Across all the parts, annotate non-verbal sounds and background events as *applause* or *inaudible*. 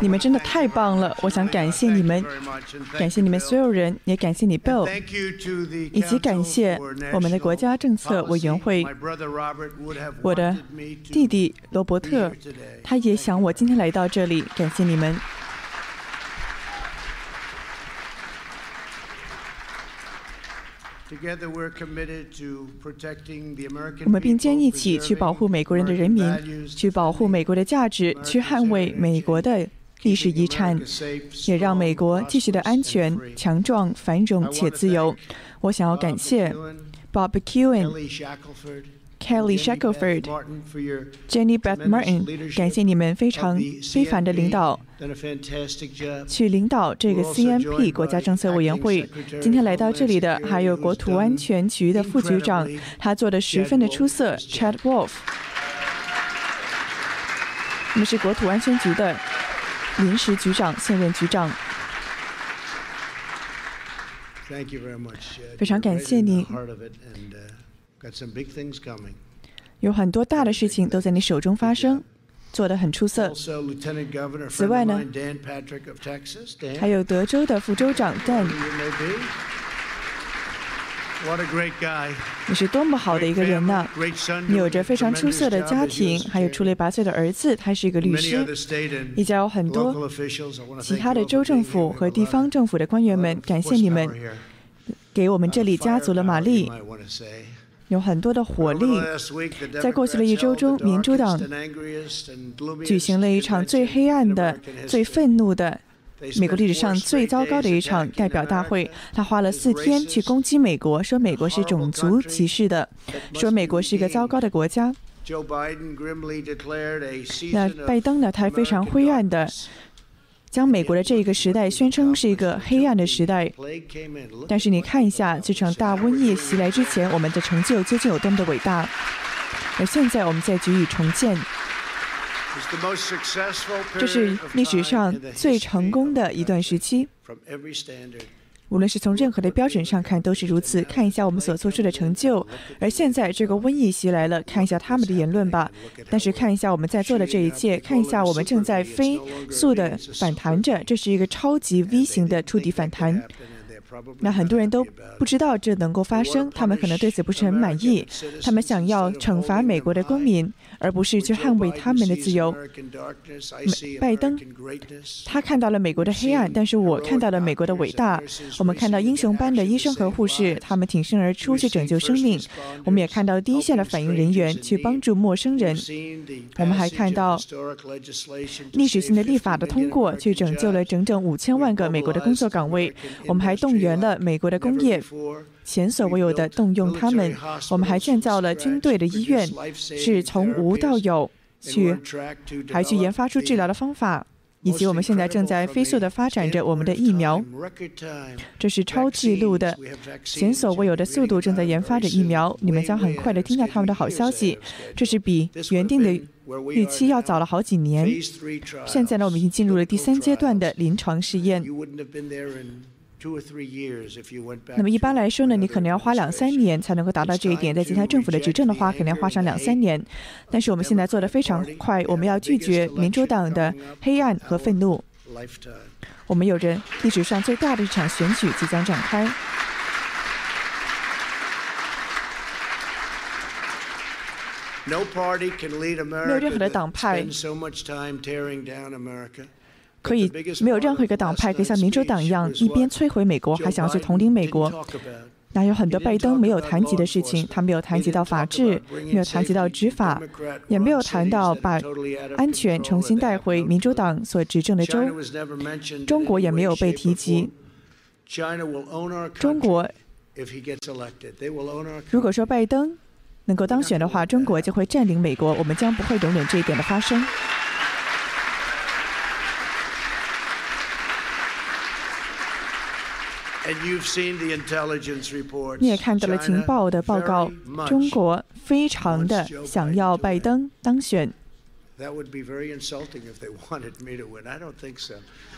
你们真的太棒了！我想感谢你们，感谢你们所有人，也感谢你 Bill，以及感谢我们的国家政策委员会。我的弟弟罗伯特，他也想我今天来到这里，感谢你们。我们并肩一起去保护美国人的人民，去保护美国的价值，去捍卫美国的历史遗产，也让美国继续的安全、强壮、繁荣且自由。我想要感谢 Bob Kewen。Kelly Shackelford、Jenny Beth Martin，感谢你们非常非凡的领导，去领导这个 CMP 国家政策委员会。今天来到这里的还有国土安全局的副局长，他做的十分的出色，Chad Wolf。我们是国土安全局的临时局长，现任局长。非常感谢你。有很多大的事情都在你手中发生，做得很出色。此外呢，还有德州的副州长 Dan，你是多么好的一个人呢！你有着非常出色的家庭，还有出类拔萃的儿子，他是一个律师。以及有很多其他的州政府和地方政府的官员们，感谢你们给我们这里加足了马力。有很多的火力，在过去的一周中，民主党举行了一场最黑暗的、最愤怒的、美国历史上最糟糕的一场代表大会。他花了四天去攻击美国，说美国是种族歧视的，说美国是一个糟糕的国家。那拜登呢？他非常灰暗的。将美国的这一个时代宣称是一个黑暗的时代，但是你看一下这场大瘟疫袭来之前，我们的成就究竟有多么的伟大？而现在我们在给予重建，这是历史上最成功的一段时期。无论是从任何的标准上看，都是如此。看一下我们所做出的成就，而现在这个瘟疫袭来了，看一下他们的言论吧。但是看一下我们在做的这一切，看一下我们正在飞速的反弹着，这是一个超级 V 型的触底反弹。那很多人都不知道这能够发生，他们可能对此不是很满意。他们想要惩罚美国的公民，而不是去捍卫他们的自由。拜登，他看到了美国的黑暗，但是我看到了美国的伟大。我们看到英雄般的医生和护士，他们挺身而出去拯救生命。我们也看到第一线的反应人员去帮助陌生人。我们还看到历史性的立法的通过，去拯救了整整五千万个美国的工作岗位。我们还动。员了美国的工业，前所未有的动用他们。我们还建造了军队的医院，是从无到有去，还去研发出治疗的方法，以及我们现在正在飞速的发展着我们的疫苗。这是超纪录的、前所未有的速度正在研发着疫苗。你们将很快的听到他们的好消息。这是比原定的预期要早了好几年。现在呢，我们已经进入了第三阶段的临床试验。那么一般来说呢，你可能要花两三年才能够达到这一点。在其他政府的执政的话，可能要花上两三年。但是我们现在做的非常快，我们要拒绝民主党的黑暗和愤怒。我们有着历史上最大的一场选举即将展开。没有任何的党派。可以没有任何一个党派可以像民主党一样一边摧毁美国，还想要去统领美国。那有很多拜登没有谈及的事情，他没有谈及到法治，没有谈及到执法，也没有谈到把安全重新带回民主党所执政的州。中国也没有被提及。中国，如果说拜登能够当选的话，中国就会占领美国，我们将不会容忍这一点的发生。你也看到了情报的报告，中国非常的想要拜登当选。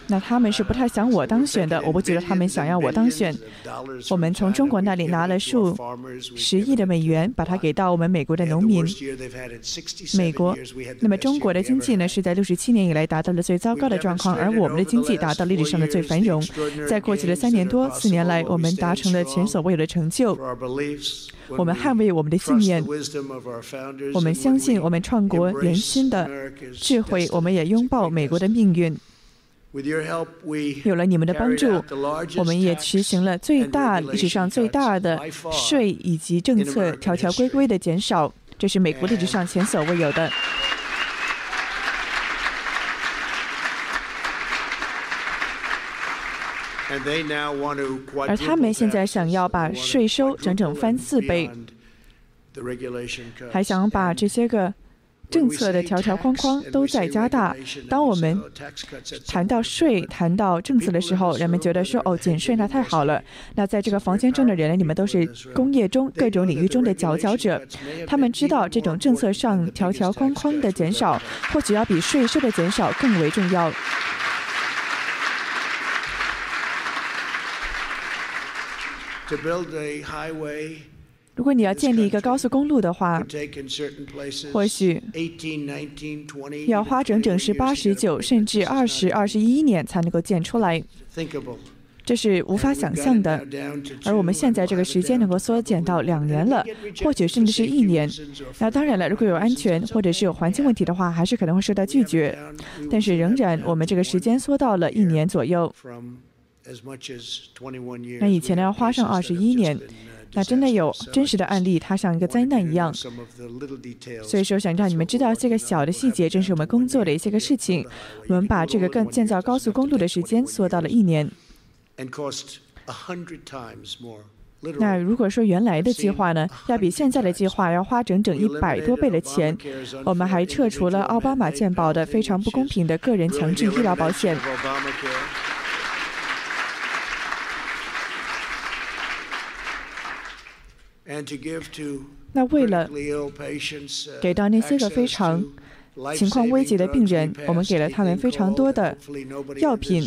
那他们是不太想我当选的，我不觉得他们想要我当选。我们从中国那里拿了数十亿的美元，把它给到我们美国的农民。美国，那么中国的经济呢，是在六十七年以来达到了最糟糕的状况，而我们的经济达到历史上的最繁荣。在过去的三年多、四年来，我们达成了前所未有的成就。我们捍卫我们的信念，我们相信我们创国人心的智慧，我们也拥抱美国的命运。有了你们的帮助，我们也实行了最大历史上最大的税以及政策条条规规的减少，这是美国历史上前所未有的。而他们现在想要把税收整整翻四倍，还想把这些个。政策的条条框框都在加大。当我们谈到税、谈到政策的时候，人们觉得说：“哦，减税那太好了。”那在这个房间中的人，你们都是工业中各种领域中的佼佼者。他们知道这种政策上条条框框的减少，或许要比税收的减少更为重要。如果你要建立一个高速公路的话，或许要花整整是八、十九，甚至二十二、十一年才能够建出来，这是无法想象的。而我们现在这个时间能够缩减到两年了，或许甚至是一年。那当然了，如果有安全或者是有环境问题的话，还是可能会受到拒绝。但是仍然，我们这个时间缩到了一年左右。那以前呢，要花上二十一年。那真的有真实的案例，它像一个灾难一样。所以说，想让你们知道这个小的细节，正是我们工作的一些个事情。我们把这个更建造高速公路的时间缩到了一年。那如果说原来的计划呢，要比现在的计划要花整整一百多倍的钱。我们还撤除了奥巴马健保的非常不公平的个人强制医疗保险。那为了给到那些个非常情况危急的病人，我们给了他们非常多的药品。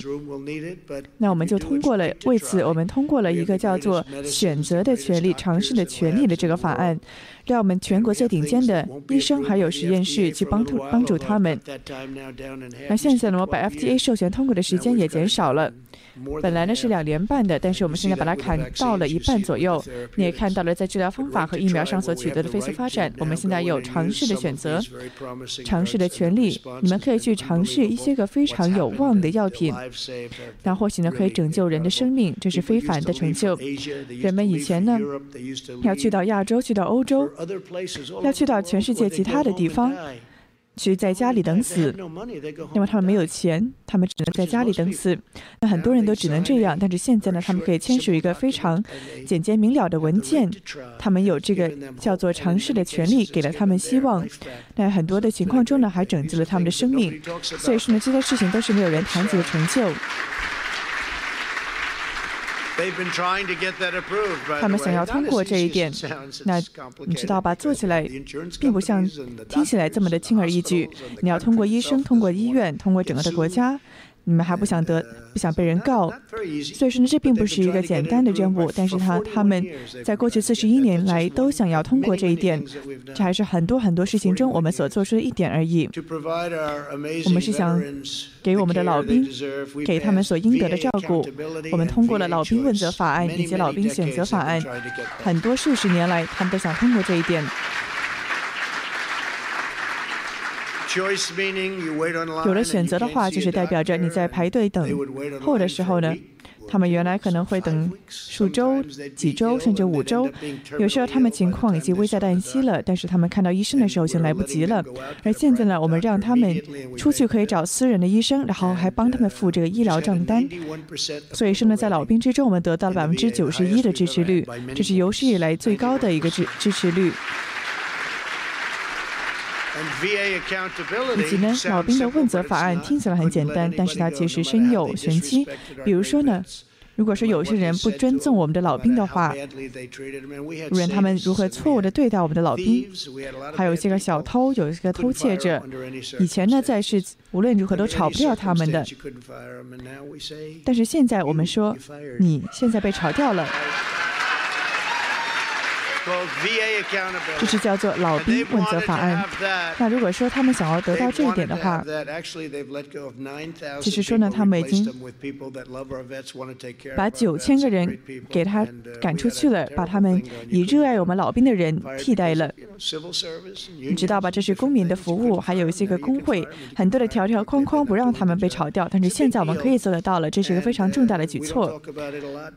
那我们就通过了，为此我们通过了一个叫做“选择的权利、尝试的权利”的这个法案，让我们全国最顶尖的医生还有实验室去帮助帮助他们。那现在呢，我把 FDA 授权通过的时间也减少了。本来呢是两年半的，但是我们现在把它砍到了一半左右。你也看到了，在治疗方法和疫苗上所取得的飞速发展。我们现在有尝试的选择，尝试的权利。你们可以去尝试一些个非常有望的药品，那或许呢可以拯救人的生命，这是非凡的成就。人们以前呢要去到亚洲，去到欧洲，要去到全世界其他的地方。去在家里等死，因为他们没有钱，他们只能在家里等死。那很多人都只能这样，但是现在呢，他们可以签署一个非常简洁明了的文件，他们有这个叫做尝试的权利，给了他们希望。在很多的情况中呢，还拯救了他们的生命。所以说呢，这些事情都是没有人谈及的成就。他们想要通过这一点，那你知道吧？做起来并不像听起来这么的轻而易举。你要通过医生，通过医院，通过整个的国家。你们还不想得，不想被人告，所以说呢，这并不是一个简单的任务。但是他他们在过去四十一年来都想要通过这一点，这还是很多很多事情中我们所做出的一点而已。我们是想给我们的老兵，给他们所应得的照顾。我们通过了老兵问责法案以及老兵选择法案，很多数十年来他们都想通过这一点。有了选择的话，就是代表着你在排队等候的时候呢，他们原来可能会等数周、几周，甚至五周。有时候他们情况已经危在旦夕了，但是他们看到医生的时候已经来不及了。而现在呢，我们让他们出去可以找私人的医生，然后还帮他们付这个医疗账单。所以说呢，在老兵之中，我们得到了百分之九十一的支持率，这是有史以来最高的一个支支持率。以及呢，老兵的问责法案听起来很简单，但是它其实深有玄机。比如说呢，如果说有些人不尊重我们的老兵的话，无论他们如何错误的对待我们的老兵，还有一些个小偷，有一些个偷窃者，以前呢在是无论如何都炒不掉他们的，但是现在我们说，你现在被炒掉了。这是叫做老兵问责法案。那如果说他们想要得到这一点的话，其实说呢，他们已经把九千个人给他赶出去了，把他们以热爱我们老兵的人替代了。你知道吧？这是公民的服务，还有一些个工会，很多的条条框框不让他们被炒掉。但是现在我们可以做得到了，这是一个非常重大的举措。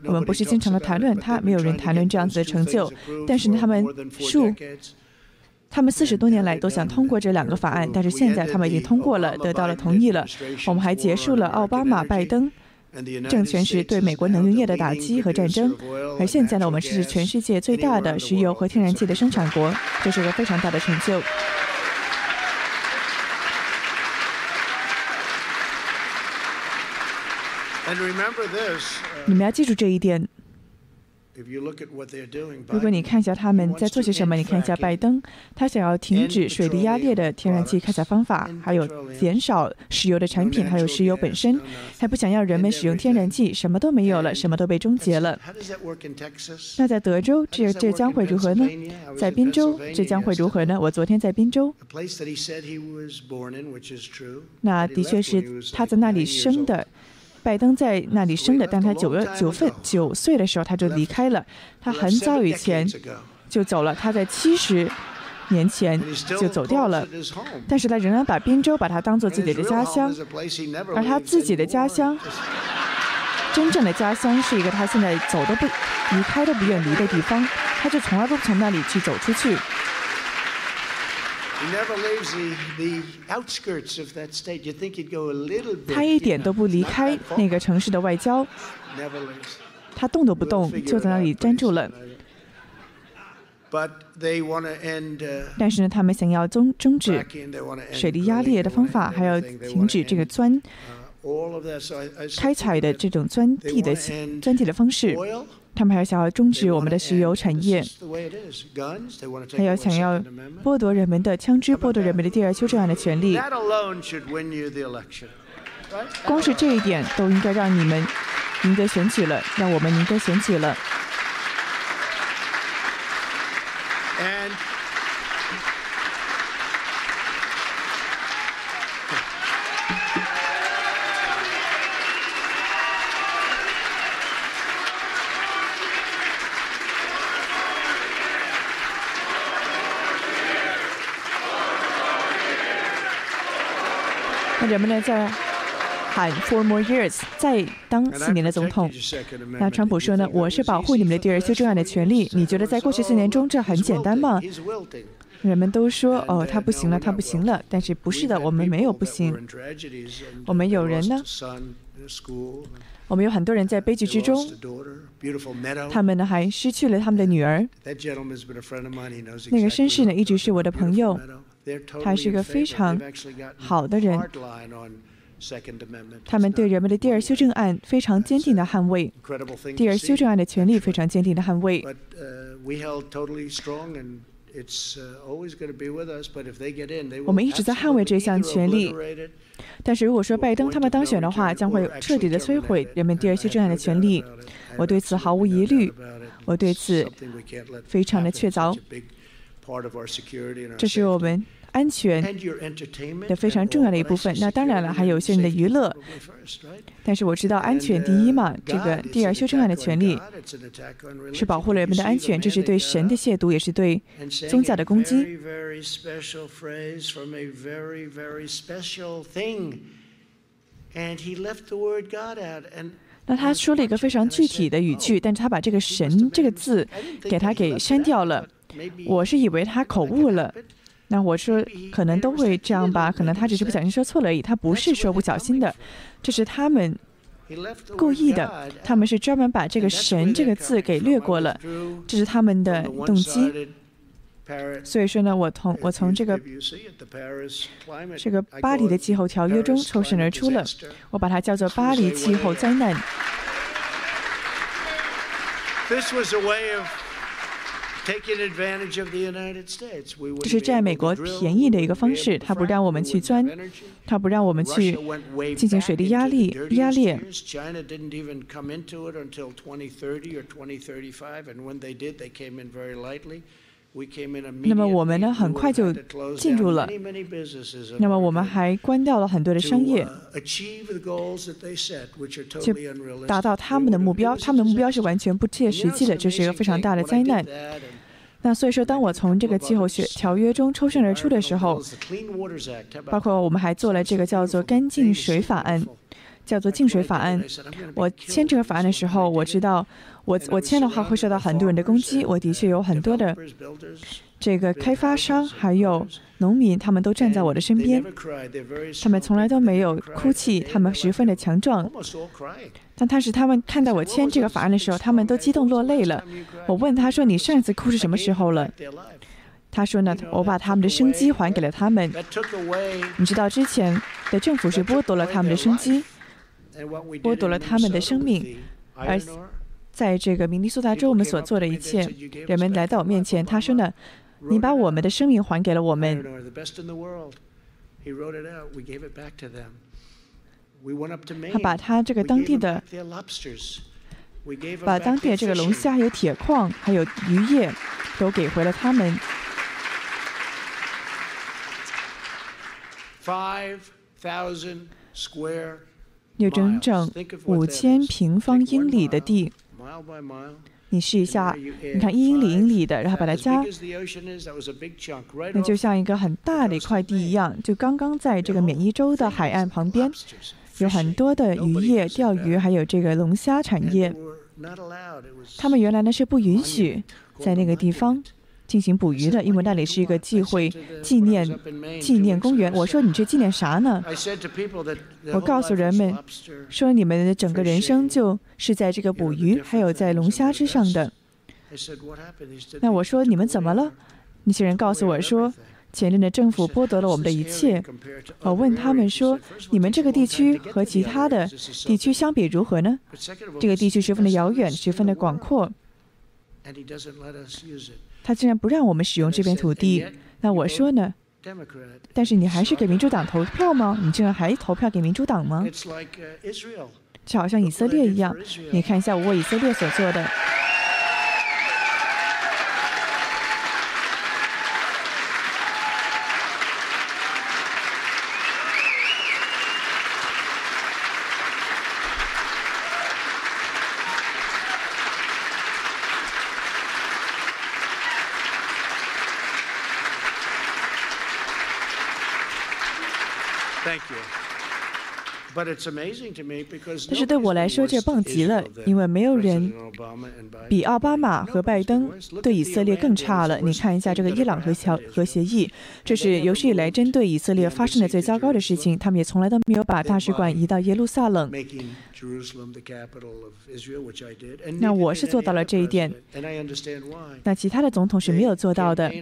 我们不是经常的谈论它，没有人谈论这样子的成就，但。是他们数，他们四十多年来都想通过这两个法案，但是现在他们已经通过了，得到了同意了。我们还结束了奥巴马、拜登政权时对美国能源业的打击和战争，而现在呢，我们是全世界最大的石油和天然气的生产国，这是一个非常大的成就。你们要记住这一点。如果你看一下他们在做些什么，你看一下拜登，他想要停止水力压裂的天然气开采方法，还有减少石油的产品，还有石油本身，还不想要人们使用天然气，什么都没有了，什么都被终结了。那在德州，这这将会如何呢？在宾州，这将会如何呢？我昨天在宾州，那的确是他在那里生的。拜登在那里生的，但他九月九份九岁的时候他就离开了。他很早以前就走了，他在七十年前就走掉了。但是他仍然把宾州把他当做自己的家乡，而他自己的家乡，真正的家乡是一个他现在走都不离开都不愿离的地方，他就从来都不从那里去走出去。他一点都不离开那个城市的外交，他动都不动，就在那里站住了。但是呢，他们想要终终止水力压裂的方法，还要停止这个钻开采的这种钻地的钻地的方式。他们还想要终止我们的石油产业，还要想要剥夺人们的枪支，剥夺人们的第二修正案的权利。光是这一点都应该让你们赢得选举了，让我们赢得选举了。人们呢在喊 four more years，再当四年的总统。那川普说呢，我是保护你们的第二修正案的权利。你觉得在过去四年中这很简单吗？人们都说哦，他不行了，他不行了。但是不是的，我们没有不行。我们有人呢，我们有很多人在悲剧之中，他们呢还失去了他们的女儿。那个绅士呢一直是我的朋友。他是一个非常好的人，他们对人们的第二修正案非常坚定的捍卫，第二修正案的权利非常坚定的捍卫。我们一直在捍卫这项权利，但是如果说拜登他们当选的话，将会彻底的摧毁人们第二修正案的权利。我对此毫无疑虑，我对此非常的确凿。这是我们。安全的非常重要的一部分。那当然了，还有一些人的娱乐。但是我知道安全第一嘛。这个第二修正案的权利是保护了人们的安全，这是对神的亵渎，也是对宗教的攻击。那他说了一个非常具体的语句，但是他把这个“神”这个字给他给删掉了。我是以为他口误了。那我说可能都会这样吧，可能他只是不小心说错了而已，他不是说不小心的，这是他们故意的，他们是专门把这个“神”这个字给略过了，这是他们的动机。所以说呢，我从我从这个这个巴黎的气候条约中抽身而出了，我把它叫做巴黎气候灾难。这是占美国便宜的一个方式，他不让我们去钻，他不让我们去进行水利压力压裂。那么我们呢，很快就进入了。那么我们还关掉了很多的商业，就达到他们的目标。他们的目标是完全不切实际的，这是一个非常大的灾难。那所以说，当我从这个气候学条约中抽身而出的时候，包括我们还做了这个叫做“干净水法案”。叫做净水法案。我签这个法案的时候，我知道我我签的话会受到很多人的攻击。我的确有很多的这个开发商还有农民，他们都站在我的身边。他们从来都没有哭泣，他们十分的强壮。但但是他们看到我签这个法案的时候，他们都激动落泪了。我问他说：“你上一次哭是什么时候了？”他说呢：“我把他们的生机还给了他们。你知道之前的政府是剥夺了他们的生机。”剥夺了他们的生命，而在这个明尼苏达州，我们所做的一切，人们来到我面前，他说呢：“你把我们的生命还给了我们。”他把他这个当地的，把当地的这个龙虾、还有铁矿、还有渔业，都给回了他们。Five thousand square. *laughs* 有整整五千平方英里的地，你试一下，你看一英里英里的，然后把它加，那就像一个很大的一块地一样。就刚刚在这个缅因州的海岸旁边，有很多的渔业、钓鱼，还有这个龙虾产业。他们原来呢是不允许在那个地方。进行捕鱼的，因为那里是一个忌讳纪念纪念公园。我说你这纪念啥呢？我告诉人们说，你们的整个人生就是在这个捕鱼，还有在龙虾之上的。那我说你们怎么了？那些人告诉我说，前任的政府剥夺了我们的一切。我问他们说，你们这个地区和其他的地区相比如何呢？这个地区十分的遥远，十分的广阔。他竟然不让我们使用这片土地，那我说呢？但是你还是给民主党投票吗？你竟然还投票给民主党吗？就好像以色列一样，你看一下我为以色列所做的。但是对我来说，这棒极了，因为没有人比奥巴马和拜登对以色列更差了。你看一下这个伊朗核协核协议，这是有史以来针对以色列发生的最糟糕的事情。他们也从来都没有把大使馆移到耶路撒冷。那我是做到了这一点，那其他的总统是没有做到的。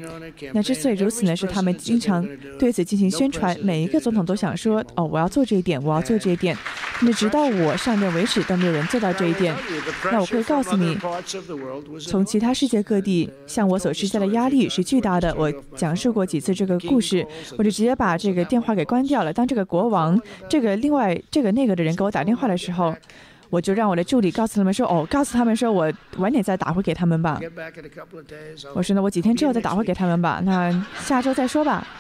那之所以如此呢，是他们经常对此进行宣传，每一个总统都想说：“哦，我要做这一点，我要做这一点。”那直到我上任为止，都没有人做到这一点。那我可以告诉你，从其他世界各地向我所施加的压力是巨大的。我讲述过几次这个故事，我就直接把这个电话给关掉了。当这个国王、这个另外这个那个的人给我打电话的时候，我就让我的助理告诉他们说：“哦，告诉他们说我晚点再打回给他们吧。”我说：“呢我几天之后再打回给他们吧。那下周再说吧。*laughs* ”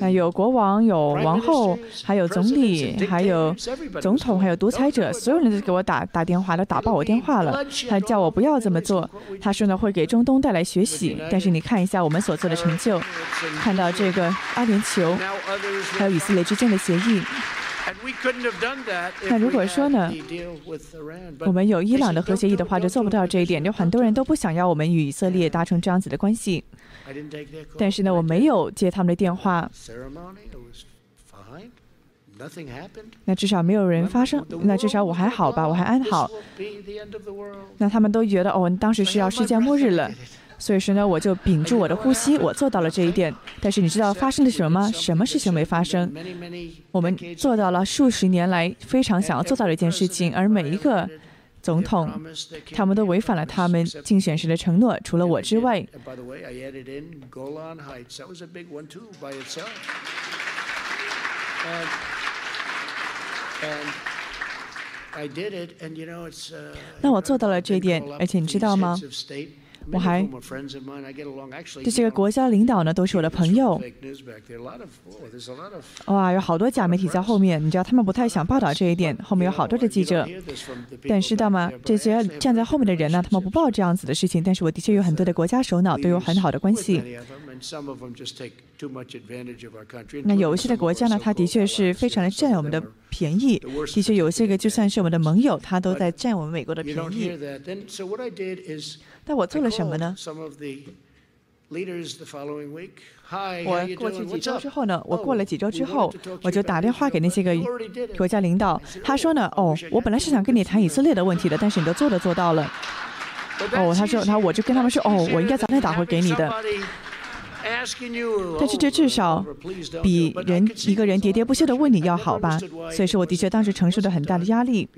那有国王，有王后，还有总理，还有总统，还有独裁者，所有人都给我打打电话，都打爆我电话了。他叫我不要这么做，他说呢会给中东带来学习。但是你看一下我们所做的成就，看到这个阿联酋还有以色列之间的协议。那如果说呢，我们有伊朗的核协议的话，就做不到这一点。有很多人都不想要我们与以色列达成这样子的关系。但是呢，我没有接他们的电话。那至少没有人发生，那至少我还好吧，我还安好。那他们都觉得哦，当时是要世界末日了。所以说呢，我就屏住我的呼吸，我做到了这一点。但是你知道发生了什么吗？什么事情没发生？我们做到了数十年来非常想要做到的一件事情，而每一个总统，他们都违反了他们竞选时的承诺，除了我之外。那我做到了这一点，而且你知道吗？我还这些个国家领导呢，都是我的朋友。哇，有好多假媒体在后面，你知道他们不太想报道这一点，后面有好多的记者。但知道吗？这些站在后面的人呢，他们不报这样子的事情。但是我的确有很多的国家首脑都有很好的关系。那有一些的国家呢，他的确是非常的占我们的便宜。的确有些个就算是我们的盟友，他都在占我们美国的便宜。但我做了什么呢？我过去几周之后呢？我过了几周之后，我就打电话给那些个国家领导。他说呢：“哦，我本来是想跟你谈以色列的问题的，但是你都做都做到了。”哦，他说，他我就跟他们说：“哦，我应该早点打回给你的。”但是这至少比人一个人喋喋不休的问你要好吧？所以说，我的确当时承受着很大的压力。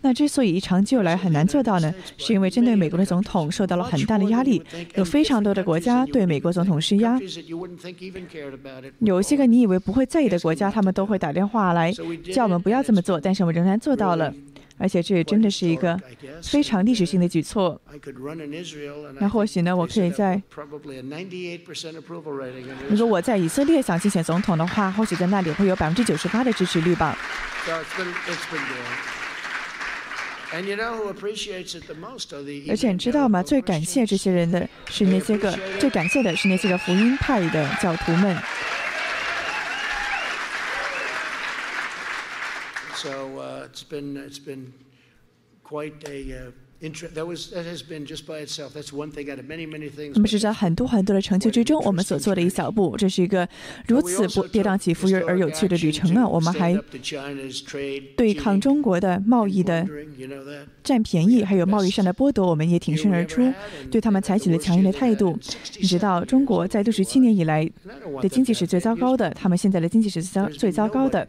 那之所以长久来很难做到呢，是因为针对美国的总统受到了很大的压力，有非常多的国家对美国总统施压。有些个你以为不会在意的国家，他们都会打电话来叫我们不要这么做，但是我们仍然做到了。而且这也真的是一个非常历史性的举措。那或许呢，我可以在如果我在以色列想竞选总统的话，或许在那里会有百分之九十八的支持率吧。而且你知道吗？最感谢这些人的是那些个，最感谢的是那些个福音派的教徒们。So uh, it's been it's been quite a uh, 那么是在很多很多的成就之中，我们所做的一小步，这是一个如此不跌宕起伏而有趣的旅程呢。我们还对抗中国的贸易的占便宜，还有贸易上的剥夺，我们也挺身而出，对他们采取了强硬的态度。你知道，中国在六十七年以来的经济是最糟糕的，他们现在的经济是糟最糟糕的，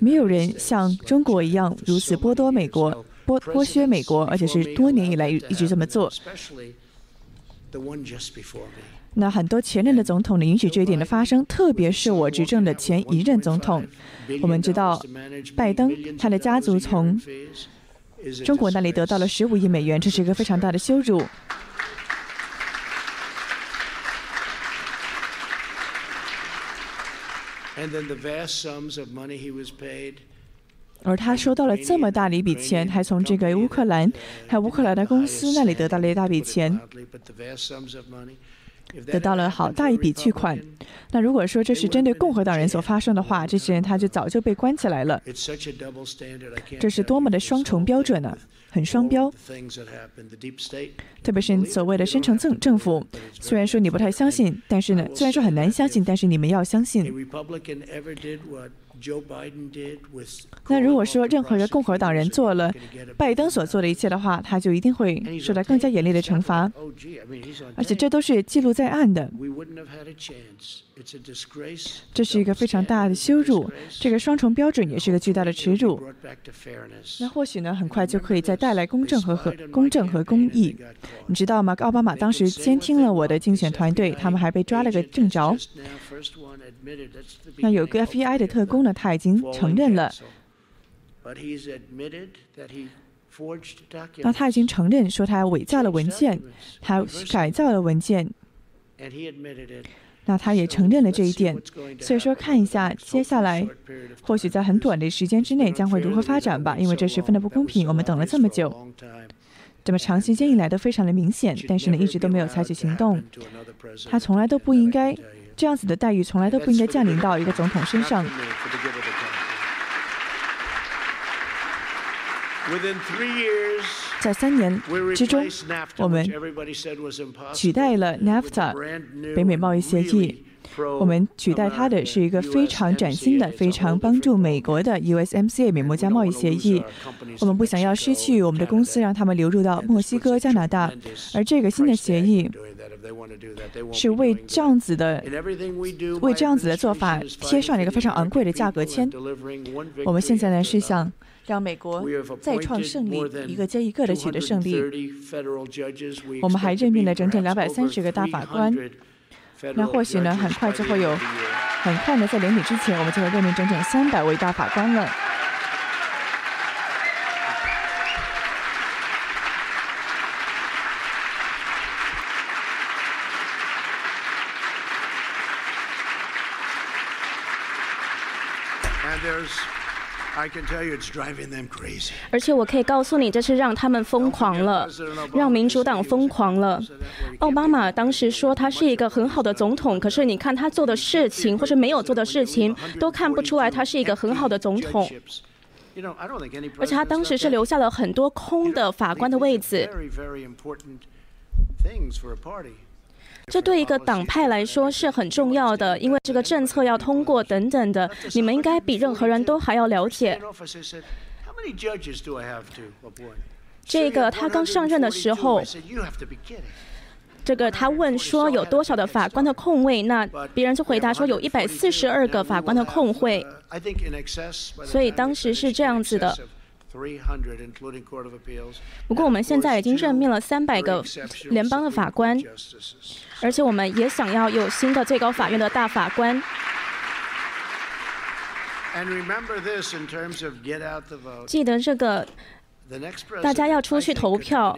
没有人像中国一样如此剥夺美国。剥剥削美国，而且是多年以来一直这么做。那很多前任的总统呢，允许这一点的发生，特别是我执政的前一任总统。我们知道，拜登他的家族从中国那里得到了十五亿美元，这是一个非常大的羞辱。而他收到了这么大的一笔钱，还从这个乌克兰，还有乌克兰的公司那里得到了一大笔钱，得到了好大一笔巨款。那如果说这是针对共和党人所发生的话，这些人他就早就被关起来了。这是多么的双重标准呢？很双标。特别是所谓的深层政政府，虽然说你不太相信，但是呢，虽然说很难相信，但是你们要相信。那如果说任何一个共和党人做了拜登所做的一切的话，他就一定会受到更加严厉的惩罚，而且这都是记录在案的。这是一个非常大的羞辱，这个双重标准也是个巨大的耻辱。那或许呢，很快就可以再带来公正和和公正和公义。你知道吗？奥巴马当时监听了我的竞选团队，他们还被抓了个正着。那有个 FBI 的特工呢，他已经承认了。那他已经承认说他伪造了文件，他改造了文件。那他也承认了这一点，所以说看一下接下来，或许在很短的时间之内将会如何发展吧，因为这十分的不公平。我们等了这么久，这么长时间以来都非常的明显，但是呢一直都没有采取行动。他从来都不应该这样子的待遇，从来都不应该降临到一个总统身上。在三年之中，我们取代了 NAFTA 北美贸易协议。我们取代它的是一个非常崭新的、非常帮助美国的 USMCA 美墨加贸易协议。我们不想要失去我们的公司，让他们流入到墨西哥、加拿大。而这个新的协议是为这样子的、为这样子的做法贴上了一个非常昂贵的价格签。我们现在呢是想让美国再创胜利，一个接一个的取得胜利。*laughs* 我们还任命了整整两百三十个大法官。那或许呢，很快就会有，很快呢，在年底之前，我们就会任命整整三百位大法官了。而且我可以告诉你，这是让他们疯狂了，让民主党疯狂了。奥巴马当时说他是一个很好的总统，可是你看他做的事情或是没有做的事情，都看不出来他是一个很好的总统。而且他当时是留下了很多空的法官的位子。这对一个党派来说是很重要的，因为这个政策要通过等等的，你们应该比任何人都还要了解。这个他刚上任的时候，这个他问说有多少的法官的空位，那别人就回答说有一百四十二个法官的空位，所以当时是这样子的。不过我们现在已经任命了三百个联邦的法官，而且我们也想要有新的最高法院的大法官。记得这个，大家要出去投票。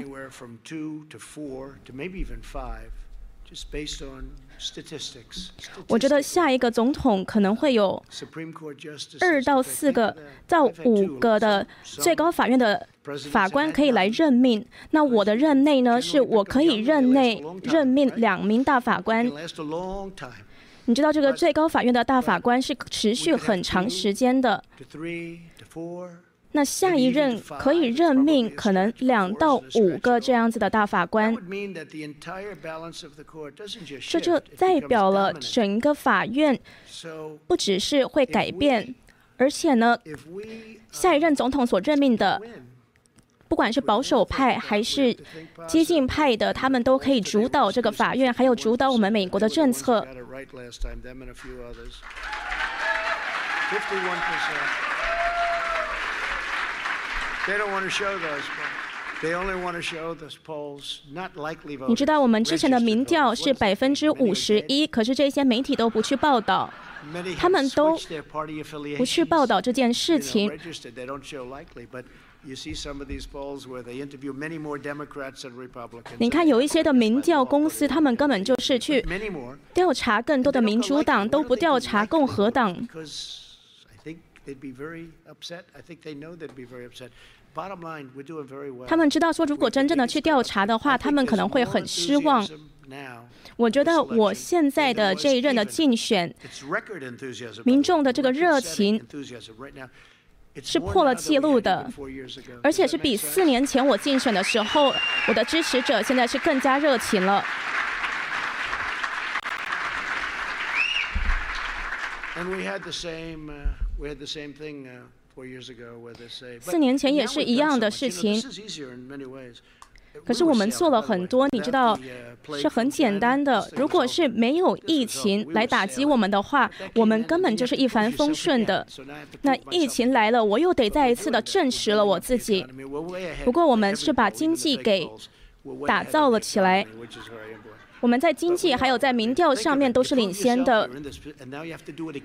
我觉得下一个总统可能会有二到四个到五个的最高法院的法官可以来任命。那我的任内呢，是我可以任内任命两名大法官。你知道这个最高法院的大法官是持续很长时间的。那下一任可以任命可能两到五个这样子的大法官，这就代表了整个法院不只是会改变，而且呢，下一任总统所任命的，不管是保守派还是激进派的，他们都可以主导这个法院，还有主导我们美国的政策。你知道我们之前的民调是百分之五十一，可是这些媒体都不去报道，他们都不去报道这件事情。*laughs* 你看，有一些的民调公司，他们根本就是去调查更多的民主党，都不调查共和党。他们知道说，如果真正的去调查的话，他们可能会很失望。我觉得我现在的这一任的竞选，民众的这个热情是破了记录的，而且是比四年前我竞选的时候，我的支持者现在是更加热情了。四年前也是一样的事情，可是我们做了很多，你知道是很简单的。如果是没有疫情来打击我们的话，我们根本就是一帆风顺的。那疫情来了，我又得再一次的证实了我自己。不过我们是把经济给打造了起来。我们在经济还有在民调上面都是领先的。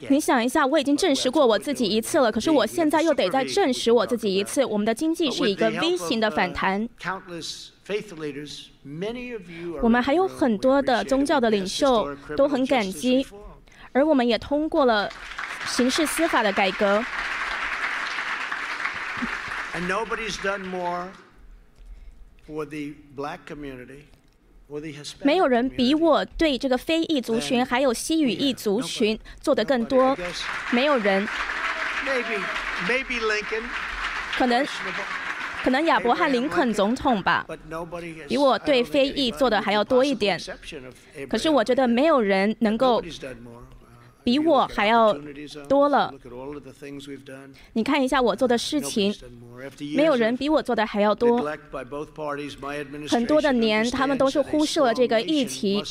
你想一下，我已经证实过我自己一次了，可是我现在又得再证实我自己一次。我们的经济是一个 V 型的反弹。我们还有很多的宗教的领袖都很感激，而我们也通过了刑事司法的改革。没有人比我对这个非裔族群还有西语裔族群做得更多。没有人。可能，可能亚伯汉林肯总统吧，比我对非裔做的还要多一点。可是我觉得没有人能够比我还要多了。你看一下我做的事情，没有人比我做的还要多。很多的年，他们都是忽视了这个议题。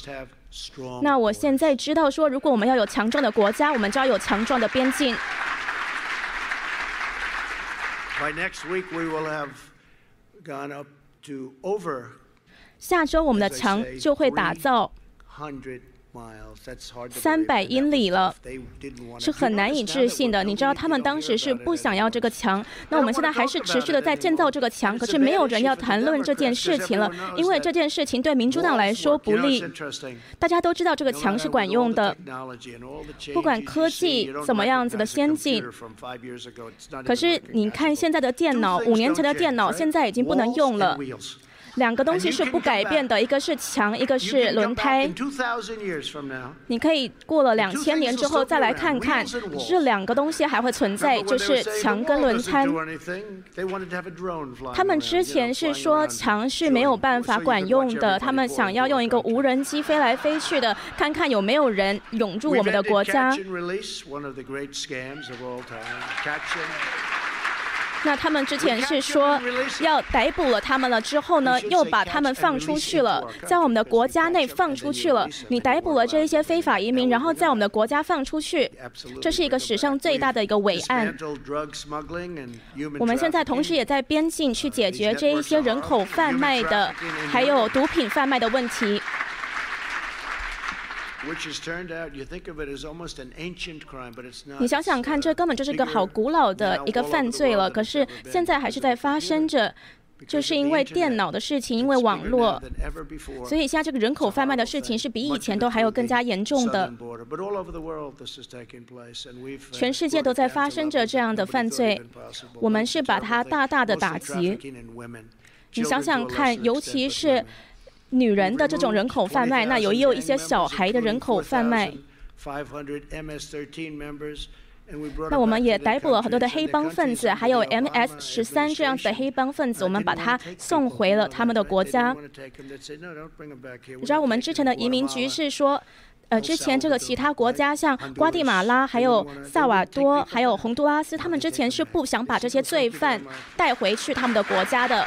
那我现在知道说，如果我们要有强壮的国家，我们就要有强壮的边境。下周我们的墙就会打造。三百英里了，是很难以置信的。你知道他们当时是不想要这个墙，那我们现在还是持续的在建造这个墙，可是没有人要谈论这件事情了，因为这件事情对民主党来说不利。大家都知道这个墙是管用的，不管科技怎么样子的先进，可是你看现在的电脑，五年前的电脑现在已经不能用了。两个东西是不改变的，一个是墙，一个是轮胎。你可以过了两千年之后再来看看，这两个东西还会存在，就是墙跟轮胎。他们之前是说墙是没有办法管用的，他们想要用一个无人机飞来飞去的，看看有没有人涌入我们的国家。那他们之前是说要逮捕了他们了，之后呢，又把他们放出去了，在我们的国家内放出去了。你逮捕了这一些非法移民，然后在我们的国家放出去，这是一个史上最大的一个伟案。我们现在同时也在边境去解决这一些人口贩卖的，还有毒品贩卖的问题。你想想看，这根本就是个好古老的一个犯罪了。可是现在还是在发生着，就是因为电脑的事情，因为网络，所以现在这个人口贩卖的事情是比以前都还有更加严重的。全世界都在发生着这样的犯罪，我们是把它大大的打击。你想想看，尤其是。女人的这种人口贩卖，那有也有一些小孩的人口贩卖。那我们也逮捕了很多的黑帮分子，还有 MS 十三这样子的黑帮分子，我们把他送回了他们的国家。你知道我们之前的移民局是说，呃，之前这个其他国家像瓜地马拉、还有萨瓦多、还有洪都拉斯，他们之前是不想把这些罪犯带回去他们的国家的。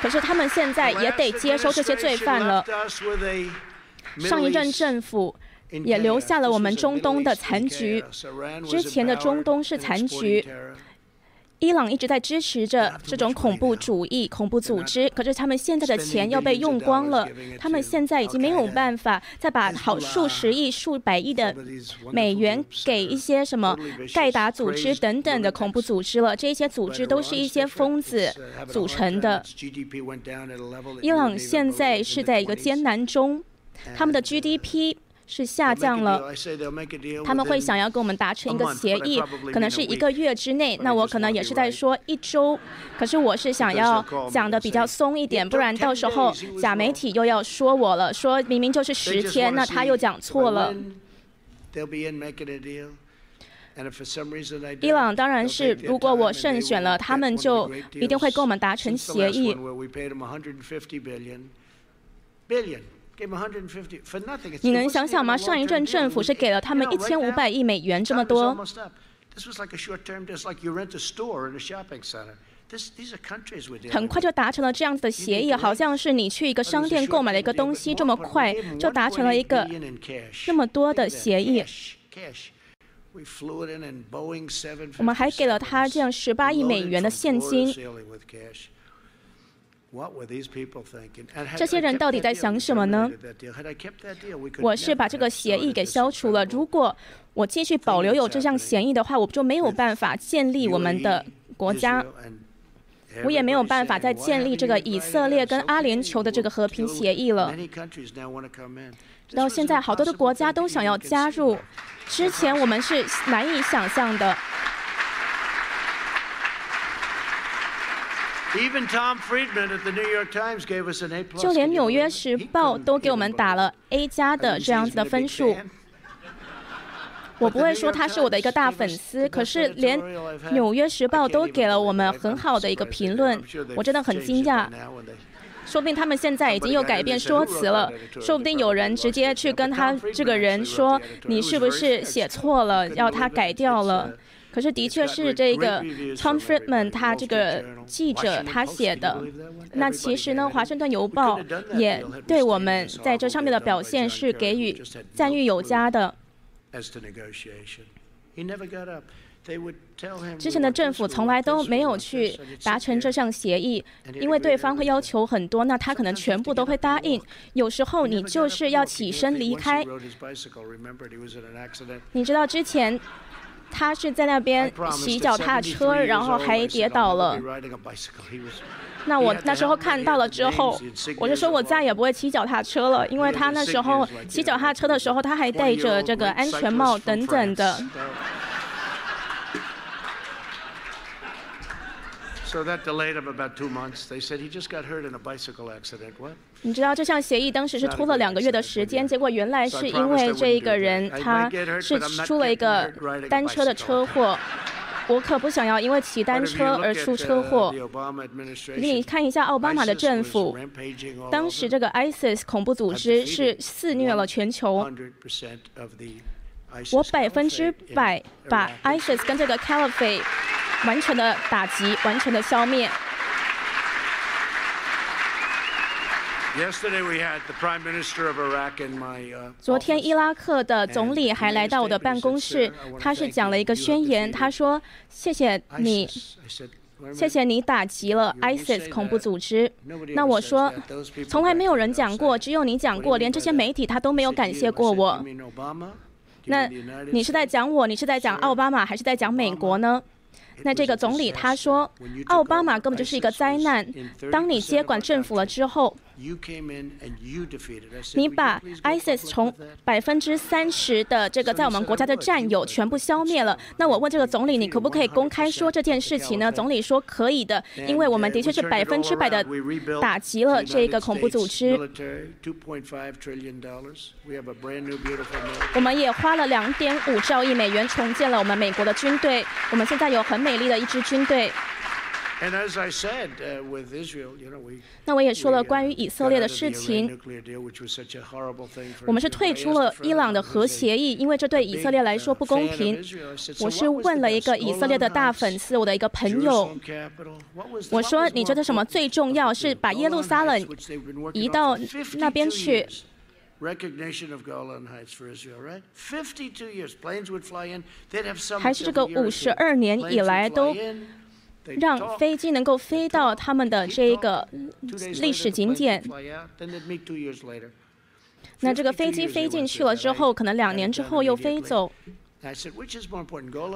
可是他们现在也得接收这些罪犯了。上一任政府也留下了我们中东的残局。之前的中东是残局。伊朗一直在支持着这种恐怖主义、恐怖组织，可是他们现在的钱要被用光了，他们现在已经没有办法再把好数十亿、数百亿的美元给一些什么盖达组织等等的恐怖组织了。这些组织都是一些疯子组成的。伊朗现在是在一个艰难中，他们的 GDP。是下降了，他们会想要跟我们达成一个协议，可能是一个月之内。那我可能也是在说一周，可是我是想要讲的比较松一点，不然到时候假媒体又要说我了，说明明就是十天，那他又讲错了。伊朗当然是，如果我胜选了，他们就一定会跟我们达成协议。你能想想吗？上一任政府是给了他们一千五百亿美元这么多，很快就达成了这样子的协议，好像是你去一个商店购买了一个东西，这么快就达成了一个那么多的协议。我们还给了他这样十八亿美元的现金。这些人到底在想什么呢？我是把这个协议给消除了。如果我继续保留有这项协议的话，我就没有办法建立我们的国家，我也没有办法再建立这个以色列跟阿联酋的这个和平协议了。到现在，好多的国家都想要加入，之前我们是难以想象的。就连《纽约时报》都给我们打了 A 加的这样子的分数。我不会说他是我的一个大粉丝，可是连《纽约时报》都给了我们很好的一个评论，我真的很惊讶。说不定他们现在已经又改变说辞了，说不定有人直接去跟他这个人说：“你是不是 *laughs* 写错了，要他改掉了？”可是的确是这个 Tom Friedman 他这个记者他写的。那其实呢，《华盛顿邮报》也对我们在这上面的表现是给予赞誉有加的。之前的政府从来都没有去达成这项协议，因为对方会要求很多，那他可能全部都会答应。有时候你就是要起身离开。你知道之前他是在那边洗脚踏车，然后还跌倒了。那我那时候看到了之后，我就说我再也不会骑脚踏车了，因为他那时候骑脚踏车的时候，他还戴着这个安全帽等等的。So that delayed him about two months. They said he just got hurt in a bicycle accident. What? 你知道这项协议当时是拖了两个月的时间，结果原来是因为这一个人他是出了一个单车的车祸。我可不想要因为骑单车而出车祸。你看一下奥巴马的政府，当时这个 ISIS 恐怖组织是肆虐了全球。我百分之百把 ISIS 跟这个 Caliphate 完全的打击，完全的消灭。昨天伊拉克的总理还来到我的办公室，他是讲了一个宣言，他说：“谢谢你，谢谢你打击了 ISIS 恐怖组织。”那我说：“从来没有人讲过，只有你讲过，连这些媒体他都没有感谢过我。”那你是在讲我，你是在讲奥巴马，还是在讲美国呢？那这个总理他说，奥巴马根本就是一个灾难。当你接管政府了之后。你把 ISIS 从百分之三十的这个在我们国家的占有全部消灭了。那我问这个总理，你可不可以公开说这件事情呢？总理说可以的，因为我们的确是百分之百的打击了这个恐怖组织。我们也花了两点五兆亿美元重建了我们美国的军队。我们现在有很美丽的一支军队。那我也说了关于以色列的事情。我们是退出了伊朗的核协议，因为这对以色列来说不公平。我是问了一个以色列的大粉丝，我的一个朋友，我说你觉得什么最重要？是把耶路撒冷移到那边去？还是这个五十二年以来都？让飞机能够飞到他们的这一个历史景点。那这个飞机飞进去了之后，可能两年之后又飞走。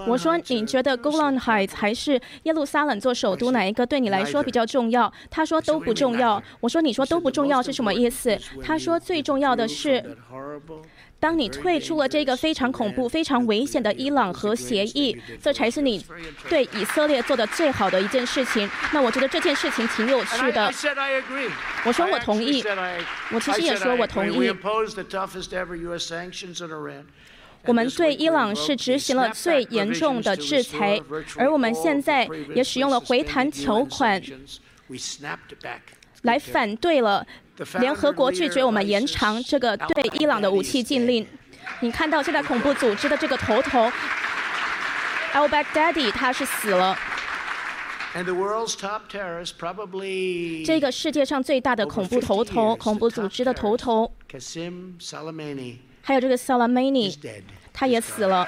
我说你觉得 Golan Heights 还是耶路撒冷做首都哪一个对你来说比较重要？他说都不重要。我说你说都不重要是什么意思？他说最重要的是。当你退出了这个非常恐怖、非常危险的伊朗核协议，这才是你对以色列做的最好的一件事情。那我觉得这件事情挺有趣的。我说我同意。我其实也说我同意。我们对伊朗是执行了最严重的制裁，而我们现在也使用了回弹条款，来反对了。联合国拒绝我们延长这个对伊朗的武器禁令。你看到现在恐怖组织的这个头头，Al Baghdadi，他是死了。这个世界上最大的恐怖头头，恐怖组织的头头，还有这个 Salamani，他也死了。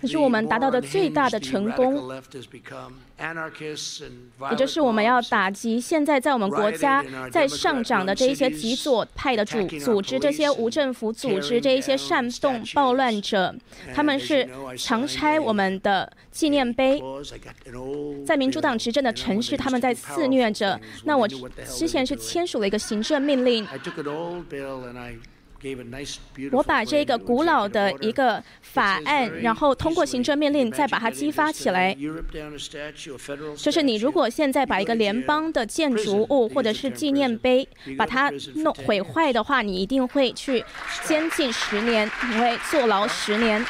可是我们达到的最大的成功，也就是我们要打击现在在我们国家在上涨的这一些极左派的组组织，这些无政府组织，这一些煽动暴乱者，他们是强拆我们的纪念碑，在民主党执政的城市，他们在肆虐着。那我之前是签署了一个行政命令。我把这个古老的一个法案，然后通过行政命令再把它激发起来。就是你如果现在把一个联邦的建筑物或者是纪念碑把它弄毁坏的话，你一定会去监禁十年，你会坐牢十年。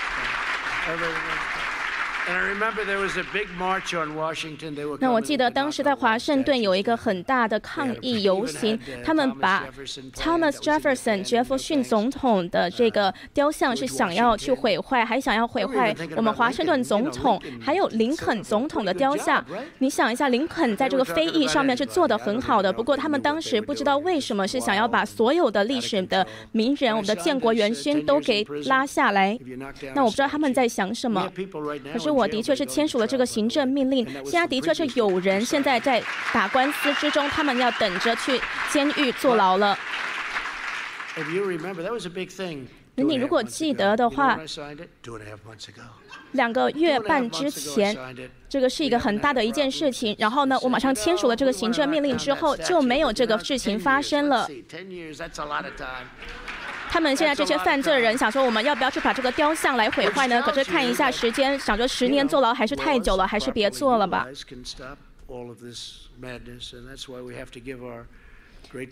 那我记得当时在华盛顿有一个很大的抗议游行，他们把 Thomas Jefferson 杰弗逊总统的这个雕像是想要去毁坏，还想要毁坏我们华盛顿总统还有林肯总统的雕像。你想一下，林肯在这个非议上面是做的很好的，不过他们当时不知道为什么是想要把所有的历史的名人，我们的建国元勋都给拉下来。那我不知道他们在想什么，可是。我的确是签署了这个行政命令，现在的确是有人现在在打官司之中，他们要等着去监狱坐牢了。你如果记得的话，两个月半之前，这个是一个很大的一件事情。然后呢，我马上签署了这个行政命令之后，就没有这个事情发生了。他们现在这些犯罪的人想说，我们要不要去把这个雕像来毁坏呢？可是看一下时间，想着十年坐牢还是太久了，还是别做了吧。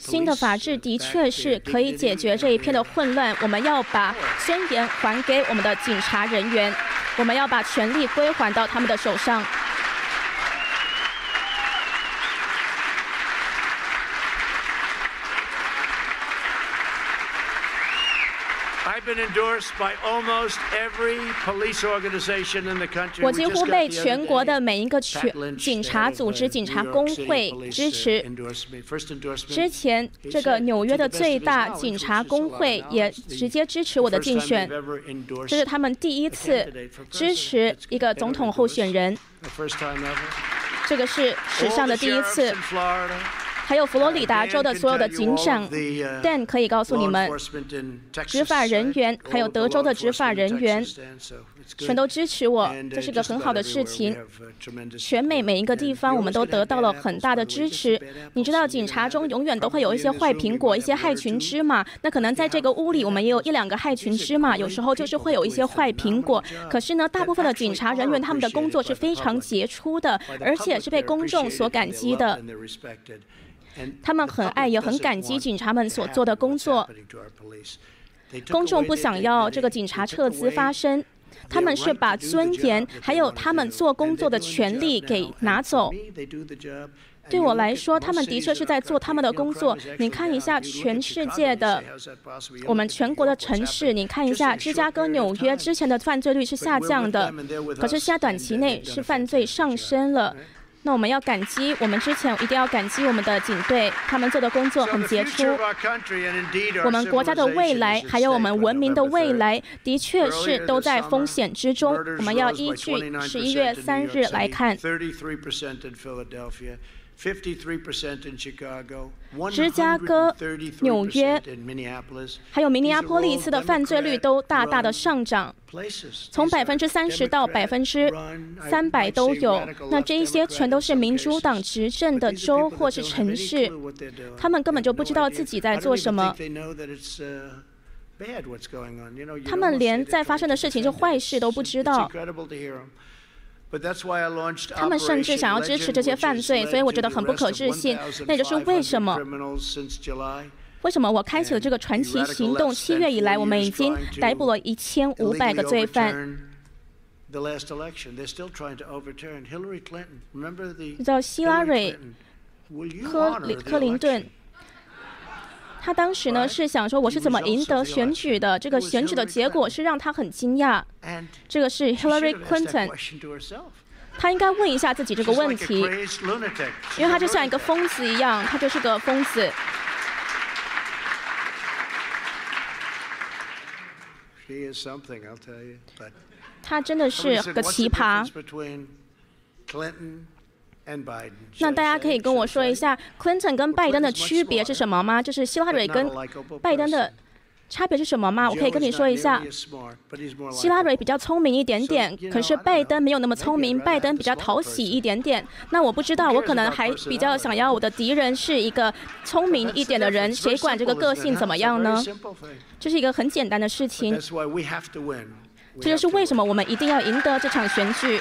新的法治的确是可以解决这一片的混乱。我们要把尊严还给我们的警察人员，我们要把权力归还到他们的手上。我几乎被全国的每一个全警察组织、警察工会支持。之前这个纽约的最大警察工会也直接支持我的竞选，这是他们第一次支持一个总统候选人，这个是史上的第一次。还有佛罗里达州的所有的警长，Dan 可以告诉你们，执法人员，还有德州的执法人员，全都支持我，这是个很好的事情。全美每一个地方，我们都得到了很大的支持。你知道，警察中永远都会有一些坏苹果，一些害群之马。那可能在这个屋里，我们也有一两个害群之马，有时候就是会有一些坏苹果。可是呢，大部分的警察人员，他们的工作是非常杰出的，而且是被公众所感激的。他们很爱也很感激警察们所做的工作。公众不想要这个警察撤资发生，他们是把尊严还有他们做工作的权利给拿走。对我来说，他们的确是在做他们的工作。你看一下全世界的我们全国的城市，你看一下芝加哥、纽约之前的犯罪率是下降的，可是现在短期内是犯罪上升了。那我们要感激，我们之前一定要感激我们的警队，他们做的工作很杰出。我们国家的未来，还有我们文明的未来，的确是都在风险之中。我们要依据十一月三日来看。芝加哥、纽约，还有明尼阿波利斯的犯罪率都大大的上涨，从百分之三十到百分之三百都有。那这一些全都是民主党执政的州或是城市，他们根本就不知道自己在做什么。他们连在发生的事情是坏事都不知道。他们甚至想要支持这些犯罪，所以我觉得很不可置信。那就是为什么？为什么我开启了这个传奇行动？七月以来，我们已经逮捕了一千五百个罪犯。叫希拉蕊·科林克林顿。他当时呢是想说我是怎么赢得选举的？这个选举的结果是让他很惊讶。这个是 Hillary Clinton，他应该问一下自己这个问题，因为他就像一个疯子一样，他就是个疯子。*laughs* 他真的是个奇葩。那大家可以跟我说一下，Clinton 跟拜登的区别是什么吗？就是希拉蕊跟拜登的差别是什么吗？我可以跟你说一下。希拉蕊比较聪明一点点，可是拜登没有那么聪明。拜登比较讨喜一点点。那我不知道，我可能还比较想要我的敌人是一个聪明一点的人。谁管这个个性怎么样呢？这是一个很简单的事情。这就是为什么我们一定要赢得这场选举。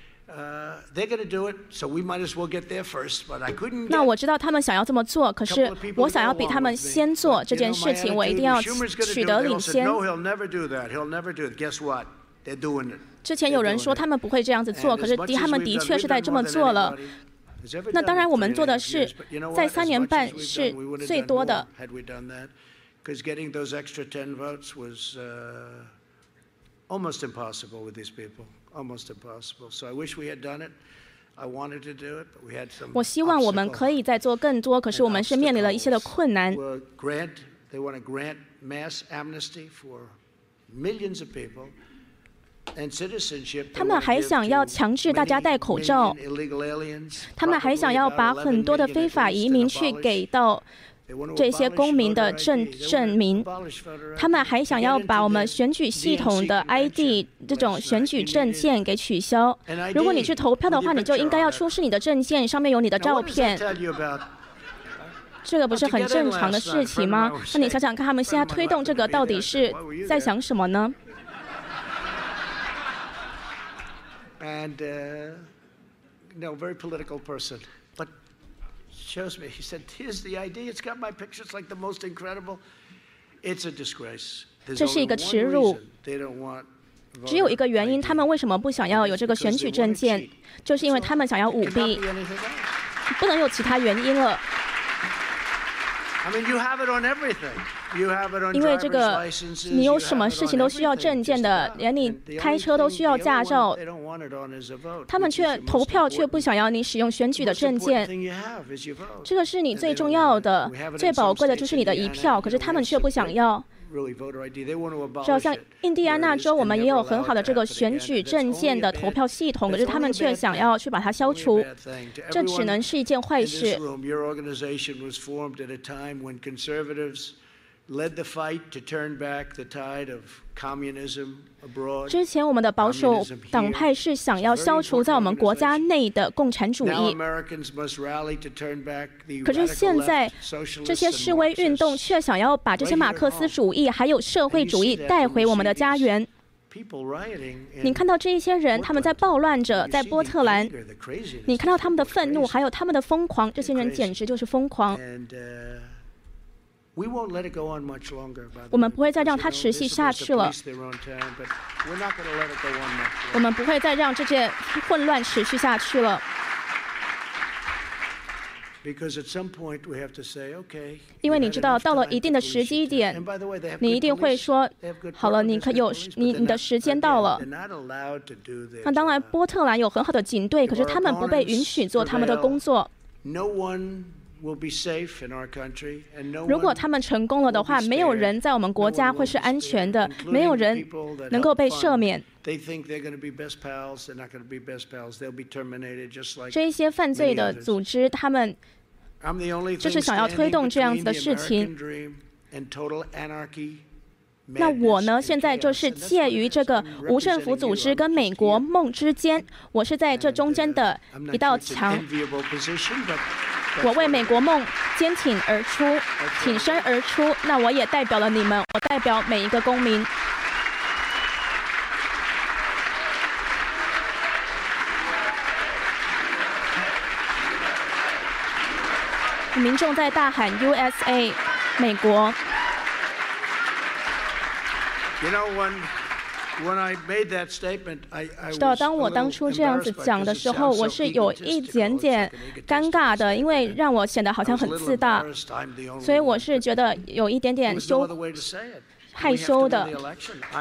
那我知道他们想要这么做，可是我想要比他们先做这件事情，我一定要取得领先。之前有人说他们不会这样子做，可是他们的确是在这么做了。那当然，我们做的是在三年半是最多的。Almost impossible. So I wish we had done it. I wanted to do it, but we had some. 我希望我们可以再做更多，可是我们是面临了一些的困难。Grant, they want to grant mass amnesty for millions of people. 他们还想要强制大家戴口罩，他们还想要把很多的非法移民去给到。这些公民的证证明，他们还想要把我们选举系统的 ID 这种选举证件给取消。如果你去投票的话，你就应该要出示你的证件，上面有你的照片。这个不是很正常的事情吗？那你想想看，他们现在推动这个到底是在想什么呢？shows me. He said, "Here's the ID. It's got my picture. It's like the most incredible. It's a disgrace." 这是一个耻辱。只有一个原因，他们为什么不想要有这个选举证件？就是因为他们想要舞弊，不能有其他原因了。因为这个，你有什么事情都需要证件的，连你开车都需要驾照。他们却投票，却不想要你使用选举的证件。这个是你最重要的、最宝贵的，就是你的一票。可是他们却不想要。就好像印第安纳州，我们也有很好的这个选举证件的投票系统，可是他们却想要去把它消除，这只能是一件坏事。之前我们的保守党派是想要消除在我们国家内的共产主义，可是现在这些示威运动却想要把这些马克思主义还有社会主义带回我们的家园。你看到这一些人，他们在暴乱着，在波特兰，你看到他们的愤怒，还有他们的疯狂，这些人简直就是疯狂。我们不会再让它持续下去了。我们不会再让这件混乱持续下去了。因为你知道，到了一定的时机点，你一定会说：“好了，你可有你你的时间到了。”那当然，波特兰有很好的警队，可是他们不被允许做他们的工作。如果他们成功了的话，没有人在我们国家会是安全的，没有人能够被赦免。这一些犯罪的组织，他们就是想要推动这样子的事情。那我呢？现在就是介于这个无政府组织跟美国梦之间，我是在这中间的一道墙。我为美国梦坚挺而出，挺身而出。那我也代表了你们，我代表每一个公民。民众在大喊 “USA”，美国。知道，当我当初这样子讲的时候，我是有一点点尴尬的，因为让我显得好像很自大，所以我是觉得有一点点羞，害羞的。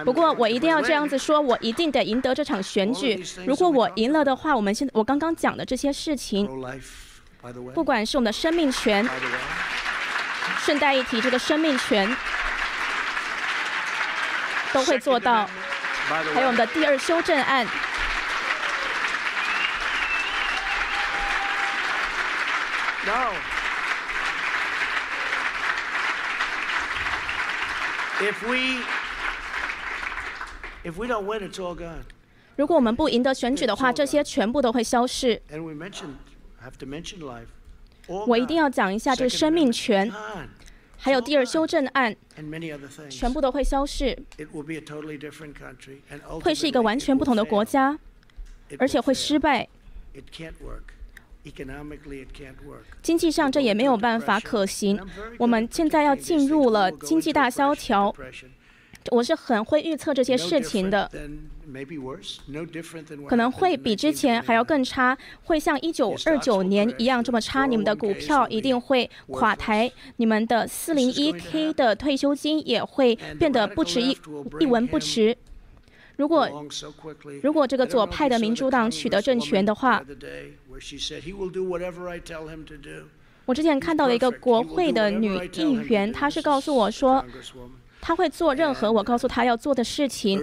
不过我一定要这样子说，我一定得赢得这场选举。如果我赢了的话，我们现我刚刚讲的这些事情，不管是我们的生命权，顺带一提，这个生命权都会做到。还有我们的第二修正案。No. If we if we don't win, it's all gone. 如果我们不赢得选举的话，这些全部都会消失。And we mentioned have to mention life. 我一定要讲一下这个生命权，还有第二修正案全部都会消失会是一个完全不同的国家而且会失败。经济上这也没有办法可行。我们现在要进入了经济大萧条。我是很会预测这些事情的，可能会比之前还要更差，会像一九二九年一样这么差。你们的股票一定会垮台，你们的四零一 k 的退休金也会变得不值一一文不值。如果如果这个左派的民主党取得政权的话，我之前看到了一个国会的女议员，她是告诉我说，他会做任何我告诉他要做的事情。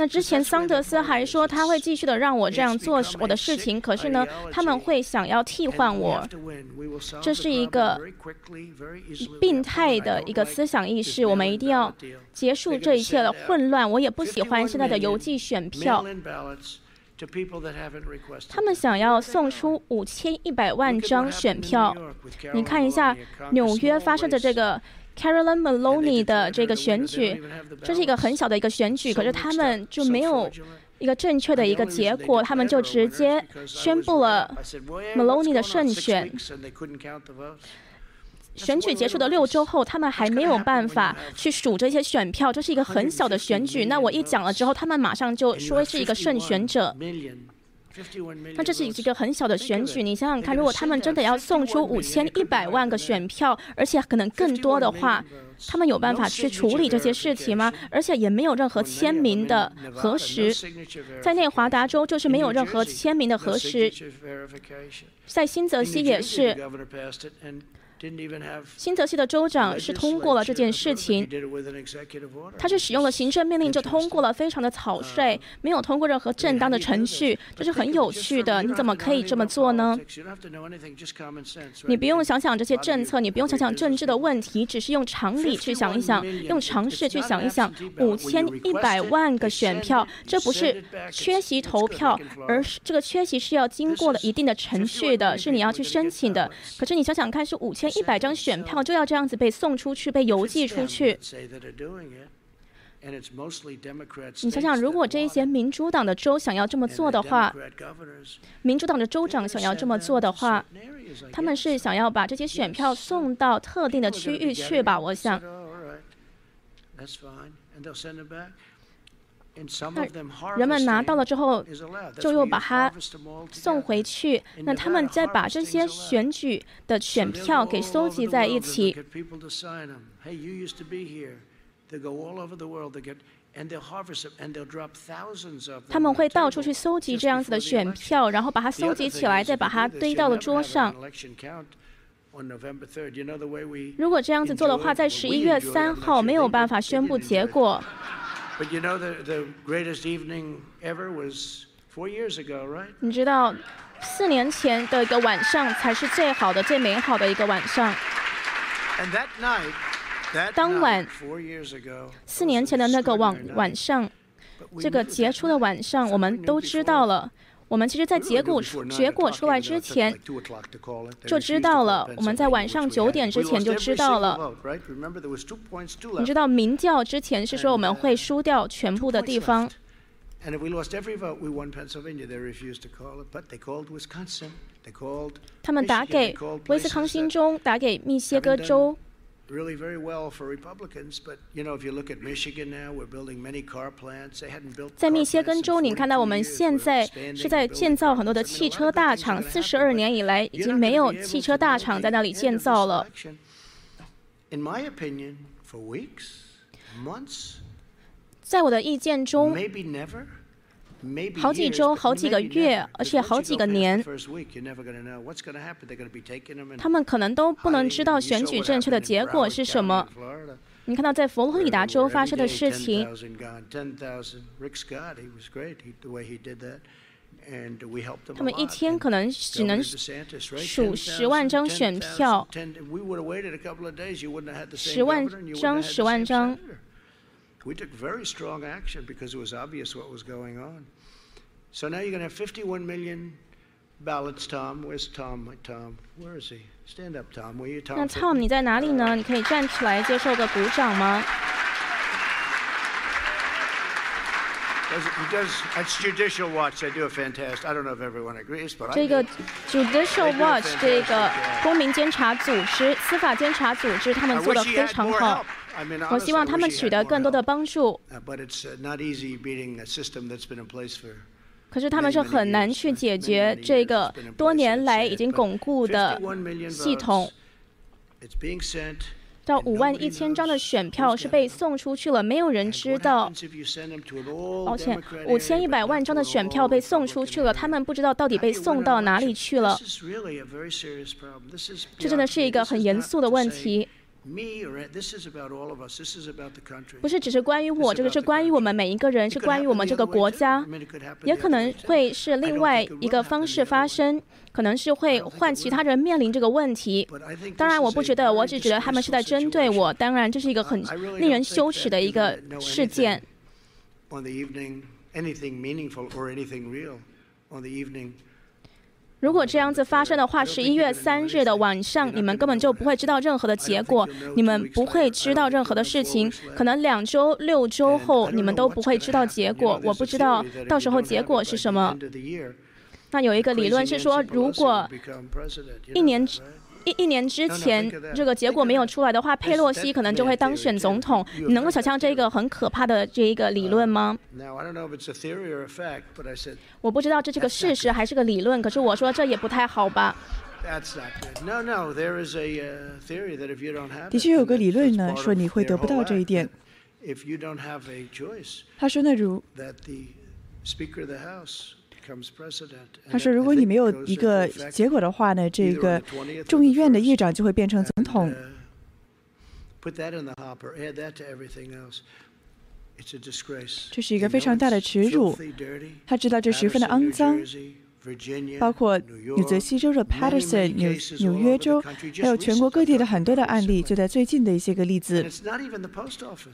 那之前桑德斯还说他会继续的让我这样做我的事情可是呢他们会想要替换我。这是一个病态的一个思想意识我们一定要结束这一切的混乱我也不喜欢现在的邮寄选票。他们想要送出五千一百万张选票。你看一下纽约发生的这个 caroline maloney 的这个选举这是一个很小的一个选举可是他们就没有一个正确的一个结果他们就直接宣布了 maloney 的胜选。选举结束的六周后，他们还没有办法去数这些选票，这是一个很小的选举。那我一讲了之后，他们马上就说是一个胜选者。那这是一个很小的选举，你想想看，如果他们真的要送出五千一百万个选票，而且可能更多的话，他们有办法去处理这些事情吗？而且也没有任何签名的核实，在内华达州就是没有任何签名的核实，在新泽西也是。新泽西的州长是通过了这件事情，他是使用了行政命令就通过了，非常的草率，没有通过任何正当的程序，这是很有趣的。你怎么可以这么做呢？你不用想想这些政策，你不用想想政治的问题，只是用常理去想一想，用常识去想一想。五千一百万个选票，这不是缺席投票，而是这个缺席是要经过了一定的程序的，是你要去申请的。可是你想想看，是五千。一百张选票就要这样子被送出去、被邮寄出去。你想想，如果这些民主党的州想要这么做的话，民主党的州长想要这么做的话，他们是想要把这些选票送到特定的区域去吧？我想。那人们拿到了之后，就又把它送回去。那他们再把这些选举的选票给搜集在一起。他们会到处去搜集这样子的选票，然后把它搜集起来，再把它堆到了桌上。如果这样子做的话，在十一月三号没有办法宣布结果。But you know the the greatest evening ever was four years ago, right? 你知道，四年前的一个晚上才是最好的、最美好的一个晚上。And that night, that 当晚 night, four years ago, 四年前的那个晚晚上，这个杰出的晚上，我们都知道了。我们其实，在结果出结果出来之前就知道了。我们在晚上九点之前就知道了。你知道民调之前是说我们会输掉全部的地方。他们打给威斯康星州，打给密歇根州，really very well for Republicans, but you know, if you look at Michigan now, we're building many car plants. They hadn't built. 在密歇根州，你看到我们现在是在建造很多的汽车大厂。四十二年以来，已经没有汽车大厂在那里建造了。In my opinion, for weeks, months. 在我的意见中。好几周、好几个月，而且好几个年，他们可能都不能知道选举正确的结果是什么。你看到在佛罗里达州发生的事情，他们一天可能只能数十万张选票，十万张、十万张。We took very strong action because it was obvious what was going on. So now you're going to have 51 million ballots, Tom. Where's Tom? Tom, where is he? Stand up, Tom. Where are you, Tom? 那 Tom 你在哪里呢？你可以站起来接受个鼓掌吗？He does. That's Judicial Watch. They do a fantastic. I don't know if everyone agrees, but 这个 Judicial Watch 这个公民监察组织、司法监察组织，他们做的非常好。 我希望他们取得更多的帮助。可是他们是很难去解决这个多年来已经巩固的系统。到五万一千张的选票是被送出去了，没有人知道。抱歉，五千一百万张的选票被送出去了，他们不知道到底被送到哪里去了。这真的是一个很严肃的问题。不是只是关于我，这个是关于我们每一个人，是关于我们这个国家，也可能会是另外一个方式发生，可能是会换其他人面临这个问题。当然，我不觉得，我只觉得他们是在针对我。当然，这是一个很令人羞耻的一个事件。如果这样子发生的话，十一月三日的晚上，你们根本就不会知道任何的结果，你们不会知道任何的事情。可能两周、六周后，你们都不会知道结果。我不知道到时候结果是什么。那有一个理论是说，如果一年。一一年之前，这个结果没有出来的话，佩洛西可能就会当选总统。你能够想象这个很可怕的这一个理论吗？我不知道这是个事实还是个理论，可是我说这也不太好吧。的确有个理论呢，说你会得不到这一点。他说那如。他说：“如果你没有一个结果的话呢，这个众议院的议长就会变成总统。这是一个非常大的耻辱。他知道这十分的肮脏。”包括纽泽西州的 Patterson、纽纽约州，还有全国各地的很多的案例，就在最近的一些个例子。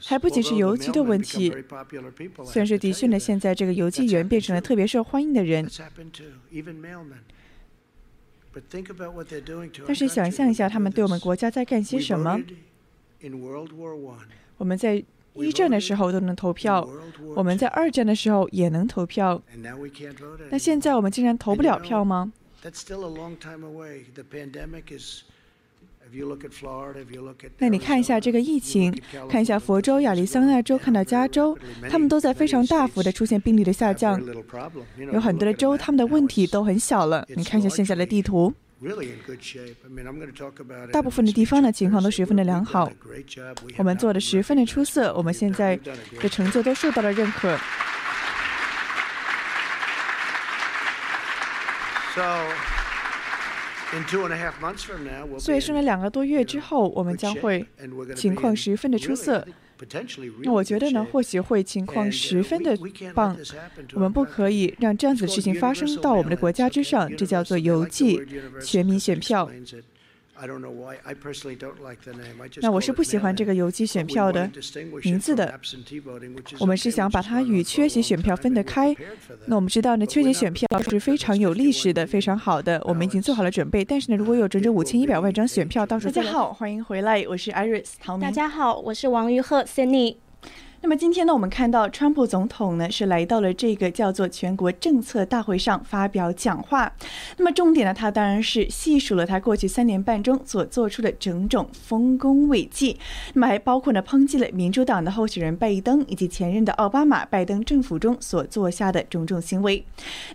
还不仅是邮寄的问题，虽然是的确呢，现在这个邮寄员变成了特别受欢迎的人，但是想象一下，他们对我们国家在干些什么？我们在。一战的时候都能投票，我们在二战的时候也能投票。那现在我们竟然投不了票吗？那你看一下这个疫情，看一下佛州、亚利桑那州，看到加州，他们都在非常大幅的出现病例的下降。有很多的州，他们的问题都很小了。你看一下现在的地图。大部分的地方呢情况都十分的良好，我们做的十分的出色，我们现在的成就都受到了认可。所以说呢，两个多月之后，我们将会情况十分的出色。那我觉得呢，或许会情况十分的棒。我们不可以让这样子的事情发生到我们的国家之上，这叫做邮寄全民选票。那我是不喜欢这个邮寄选票的名字的。我们是想把它与缺席选票分得开。那我们知道呢，缺席选票是非常有历史的，非常好的。我们已经做好了准备。但是呢，如果有整整五千一百万张选票，到时候大家好，欢迎回来，我是 Iris 唐明。大家好，我是王玉鹤 Cindy。那么今天呢，我们看到川普总统呢是来到了这个叫做全国政策大会上发表讲话。那么重点呢，他当然是细数了他过去三年半中所做出的种种丰功伟绩。那么还包括呢，抨击了民主党的候选人拜登以及前任的奥巴马拜登政府中所做下的种种行为。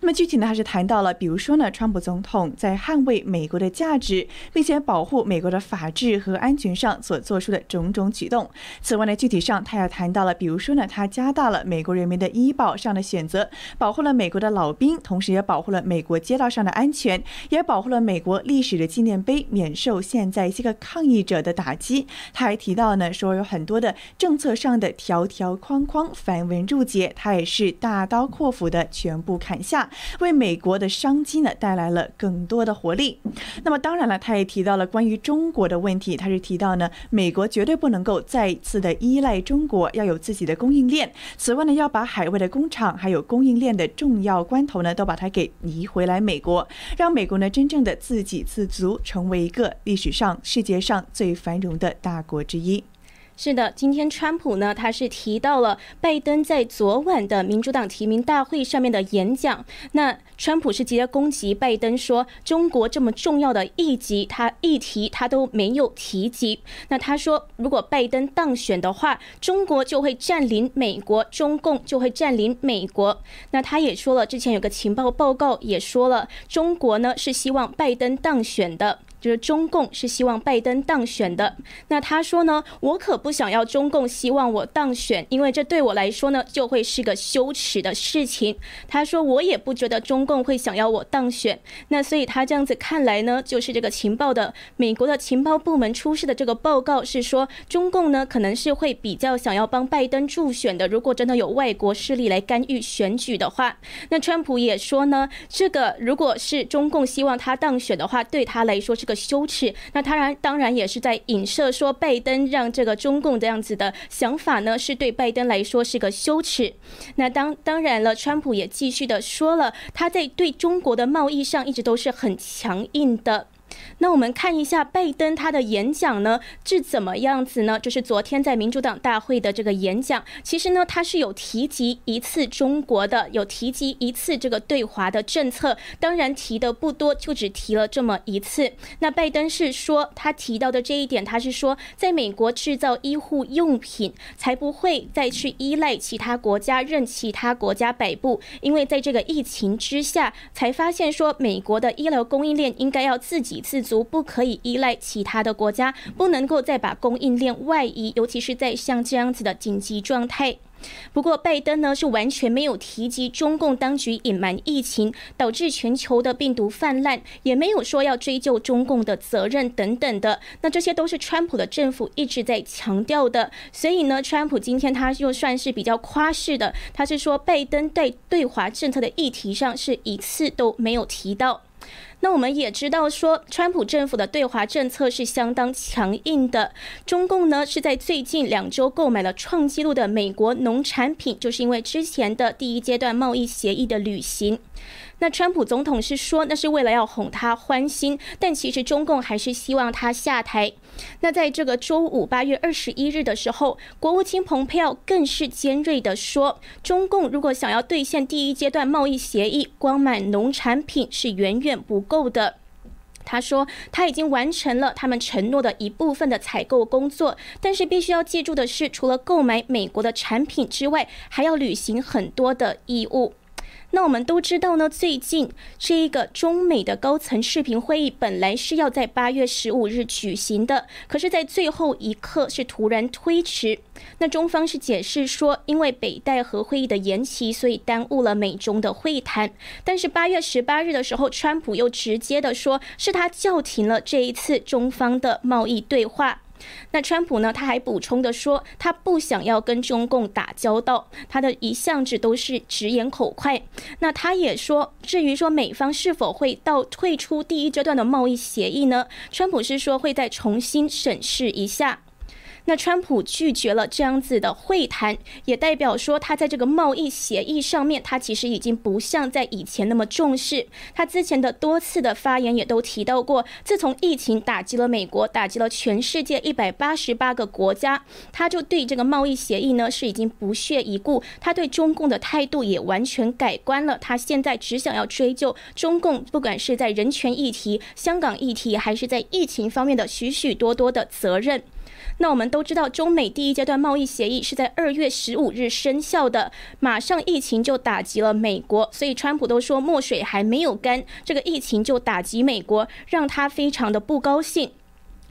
那么具体呢，还是谈到了，比如说呢，川普总统在捍卫美国的价值，并且保护美国的法治和安全上所做出的种种举动。此外呢，具体上他也谈到了。比如说呢，他加大了美国人民的医保上的选择，保护了美国的老兵，同时也保护了美国街道上的安全，也保护了美国历史的纪念碑免受现在一些个抗议者的打击。他还提到呢，说有很多的政策上的条条框框繁文缛节，他也是大刀阔斧的全部砍下，为美国的商机呢带来了更多的活力。那么当然了，他也提到了关于中国的问题，他是提到呢，美国绝对不能够再次的依赖中国，要有。自己的供应链。此外呢，要把海外的工厂还有供应链的重要关头呢，都把它给移回来美国，让美国呢真正的自给自足，成为一个历史上世界上最繁荣的大国之一。是的，今天川普呢，他是提到了拜登在昨晚的民主党提名大会上面的演讲。那川普是直接攻击拜登，说中国这么重要的议题，他议题他都没有提及。那他说，如果拜登当选的话，中国就会占领美国，中共就会占领美国。那他也说了，之前有个情报报告也说了，中国呢是希望拜登当选的。就是中共是希望拜登当选的，那他说呢，我可不想要中共希望我当选，因为这对我来说呢就会是个羞耻的事情。他说我也不觉得中共会想要我当选，那所以他这样子看来呢，就是这个情报的美国的情报部门出示的这个报告是说，中共呢可能是会比较想要帮拜登助选的。如果真的有外国势力来干预选举的话，那川普也说呢，这个如果是中共希望他当选的话，对他来说是。个羞耻，那当然当然也是在影射说拜登让这个中共这样子的想法呢，是对拜登来说是个羞耻。那当当然了，川普也继续的说了，他在对中国的贸易上一直都是很强硬的。那我们看一下拜登他的演讲呢是怎么样子呢？就是昨天在民主党大会的这个演讲，其实呢他是有提及一次中国的，有提及一次这个对华的政策，当然提的不多，就只提了这么一次。那拜登是说他提到的这一点，他是说在美国制造医护用品，才不会再去依赖其他国家，任其他国家摆布，因为在这个疫情之下，才发现说美国的医疗供应链应该要自己自足。不可以依赖其他的国家，不能够再把供应链外移，尤其是在像这样子的紧急状态。不过，拜登呢是完全没有提及中共当局隐瞒疫情，导致全球的病毒泛滥，也没有说要追究中共的责任等等的。那这些都是川普的政府一直在强调的。所以呢，川普今天他又算是比较夸饰的，他是说拜登在对华政策的议题上是一次都没有提到。那我们也知道，说川普政府的对华政策是相当强硬的。中共呢是在最近两周购买了创纪录的美国农产品，就是因为之前的第一阶段贸易协议的履行。那川普总统是说，那是为了要哄他欢心，但其实中共还是希望他下台。那在这个周五八月二十一日的时候，国务卿蓬佩奥更是尖锐的说，中共如果想要兑现第一阶段贸易协议，光买农产品是远远不够的。他说，他已经完成了他们承诺的一部分的采购工作，但是必须要记住的是，除了购买美国的产品之外，还要履行很多的义务。那我们都知道呢，最近这一个中美的高层视频会议本来是要在八月十五日举行的，可是，在最后一刻是突然推迟。那中方是解释说，因为北戴河会议的延期，所以耽误了美中的会谈。但是八月十八日的时候，川普又直接的说，是他叫停了这一次中方的贸易对话。那川普呢？他还补充的说，他不想要跟中共打交道，他的一向子都是直言口快。那他也说，至于说美方是否会到退出第一阶段的贸易协议呢？川普是说会再重新审视一下。那川普拒绝了这样子的会谈，也代表说他在这个贸易协议上面，他其实已经不像在以前那么重视。他之前的多次的发言也都提到过，自从疫情打击了美国，打击了全世界一百八十八个国家，他就对这个贸易协议呢是已经不屑一顾。他对中共的态度也完全改观了，他现在只想要追究中共，不管是在人权议题、香港议题，还是在疫情方面的许许多多的责任。那我们都知道，中美第一阶段贸易协议是在二月十五日生效的，马上疫情就打击了美国，所以川普都说墨水还没有干，这个疫情就打击美国，让他非常的不高兴。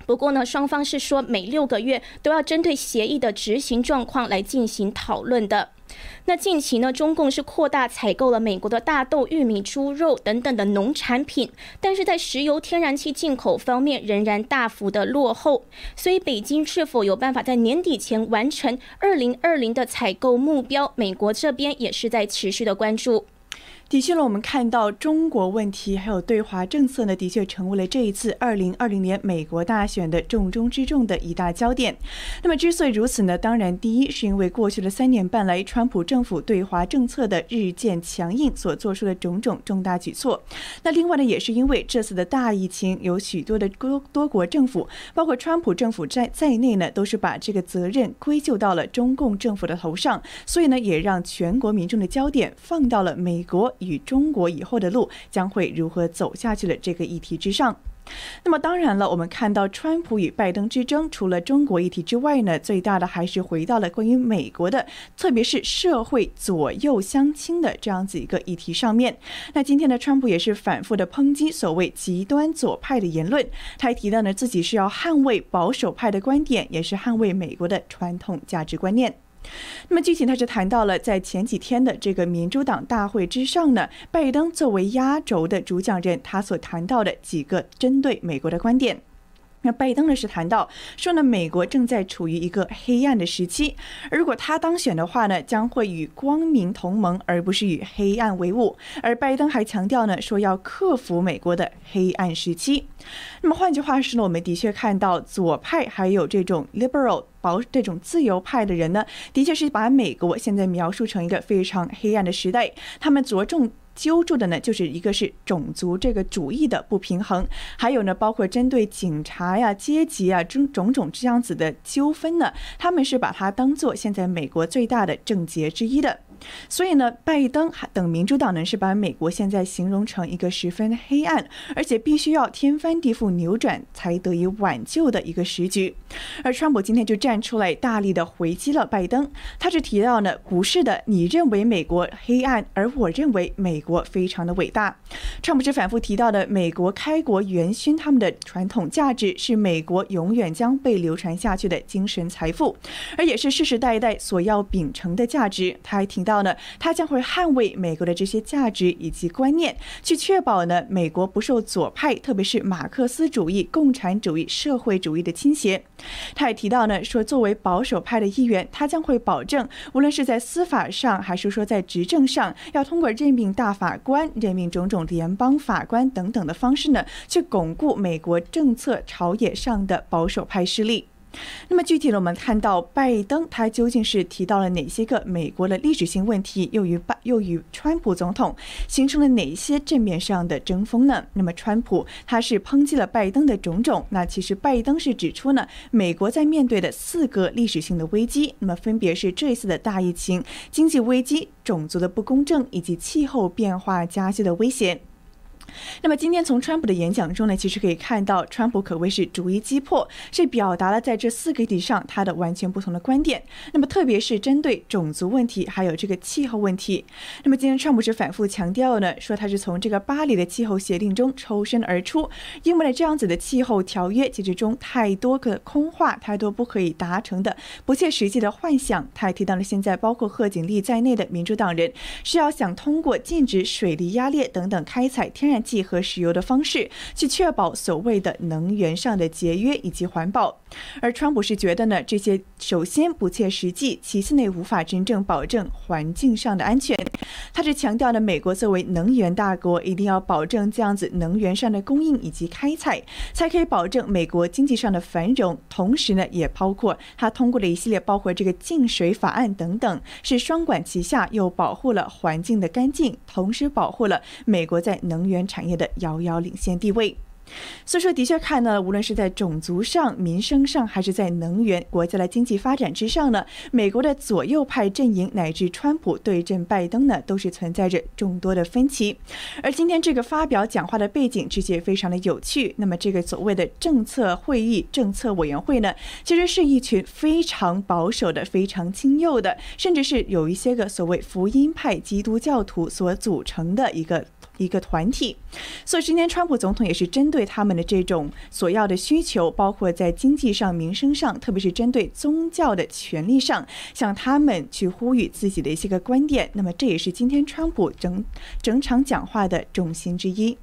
不过呢，双方是说每六个月都要针对协议的执行状况来进行讨论的。那近期呢，中共是扩大采购了美国的大豆、玉米、猪肉等等的农产品，但是在石油、天然气进口方面仍然大幅的落后，所以北京是否有办法在年底前完成二零二零的采购目标，美国这边也是在持续的关注。的确呢，我们看到中国问题还有对华政策呢，的确成为了这一次二零二零年美国大选的重中之重的一大焦点。那么之所以如此呢，当然第一是因为过去的三年半来，川普政府对华政策的日渐强硬所做出的种种重大举措。那另外呢，也是因为这次的大疫情，有许多的多多国政府，包括川普政府在在内呢，都是把这个责任归咎到了中共政府的头上，所以呢，也让全国民众的焦点放到了美国。与中国以后的路将会如何走下去的这个议题之上。那么当然了，我们看到川普与拜登之争，除了中国议题之外呢，最大的还是回到了关于美国的，特别是社会左右相倾的这样子一个议题上面。那今天呢，川普也是反复的抨击所谓极端左派的言论，他还提到呢自己是要捍卫保守派的观点，也是捍卫美国的传统价值观念。那么具体他是谈到了在前几天的这个民主党大会之上呢，拜登作为压轴的主讲人，他所谈到的几个针对美国的观点。那拜登呢是谈到说呢，美国正在处于一个黑暗的时期，如果他当选的话呢，将会与光明同盟，而不是与黑暗为伍。而拜登还强调呢，说要克服美国的黑暗时期。那么换句话说呢，我们的确看到左派还有这种 liberal 保这种自由派的人呢，的确是把美国现在描述成一个非常黑暗的时代。他们着重。揪住的呢，就是一个是种族这个主义的不平衡，还有呢，包括针对警察呀、阶级啊种种种这样子的纠纷呢，他们是把它当做现在美国最大的症结之一的。所以呢，拜登等民主党人是把美国现在形容成一个十分黑暗，而且必须要天翻地覆扭转才得以挽救的一个时局。而川普今天就站出来，大力的回击了拜登。他是提到呢，不是的，你认为美国黑暗，而我认为美国非常的伟大。川普是反复提到的，美国开国元勋他们的传统价值是美国永远将被流传下去的精神财富，而也是世世代代所要秉承的价值。他还提。到到呢，他将会捍卫美国的这些价值以及观念，去确保呢美国不受左派，特别是马克思主义、共产主义、社会主义的倾斜。他也提到呢，说作为保守派的一员，他将会保证，无论是在司法上，还是说在执政上，要通过任命大法官、任命种种联邦法官等等的方式呢，去巩固美国政策朝野上的保守派势力。那么具体的，我们看到拜登他究竟是提到了哪些个美国的历史性问题，又与拜又与川普总统形成了哪些正面上的争锋呢？那么川普他是抨击了拜登的种种，那其实拜登是指出呢，美国在面对的四个历史性的危机，那么分别是这次的大疫情、经济危机、种族的不公正以及气候变化加剧的威胁。那么今天从川普的演讲中呢，其实可以看到，川普可谓是逐一击破，是表达了在这四个议题上他的完全不同的观点。那么特别是针对种族问题，还有这个气候问题。那么今天川普是反复强调呢，说他是从这个巴黎的气候协定中抽身而出，因为呢这样子的气候条约其实中太多个空话，太多不可以达成的不切实际的幻想。他还提到了现在包括贺锦丽在内的民主党人是要想通过禁止水力压裂等等开采天然。炭气和石油的方式，去确保所谓的能源上的节约以及环保。而川普是觉得呢，这些首先不切实际，其次呢无法真正保证环境上的安全。他是强调呢，美国作为能源大国，一定要保证这样子能源上的供应以及开采，才可以保证美国经济上的繁荣。同时呢，也包括他通过了一系列包括这个净水法案等等，是双管齐下，又保护了环境的干净，同时保护了美国在能源产业的遥遥领先地位。所以说，的确看呢，无论是在种族上、民生上，还是在能源、国家的经济发展之上呢，美国的左右派阵营乃至川普对阵拜登呢，都是存在着众多的分歧。而今天这个发表讲话的背景，其实也非常的有趣。那么，这个所谓的政策会议、政策委员会呢，其实是一群非常保守的、非常亲右的，甚至是有一些个所谓福音派基督教徒所组成的一个。一个团体，所以今天川普总统也是针对他们的这种所要的需求，包括在经济上、民生上，特别是针对宗教的权利上，向他们去呼吁自己的一些个观点。那么这也是今天川普整整场讲话的重心之一。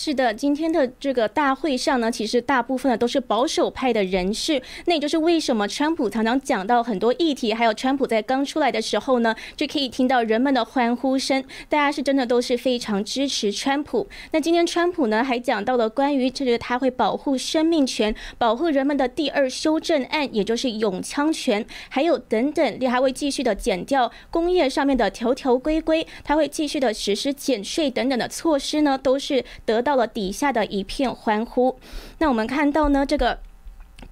是的，今天的这个大会上呢，其实大部分的都是保守派的人士。那也就是为什么川普常常讲到很多议题，还有川普在刚出来的时候呢，就可以听到人们的欢呼声，大家是真的都是非常支持川普。那今天川普呢还讲到了关于这个他会保护生命权、保护人们的第二修正案，也就是永枪权，还有等等，他还会继续的减掉工业上面的条条规规，他会继续的实施减税等等的措施呢，都是得。到了底下的一片欢呼。那我们看到呢，这个。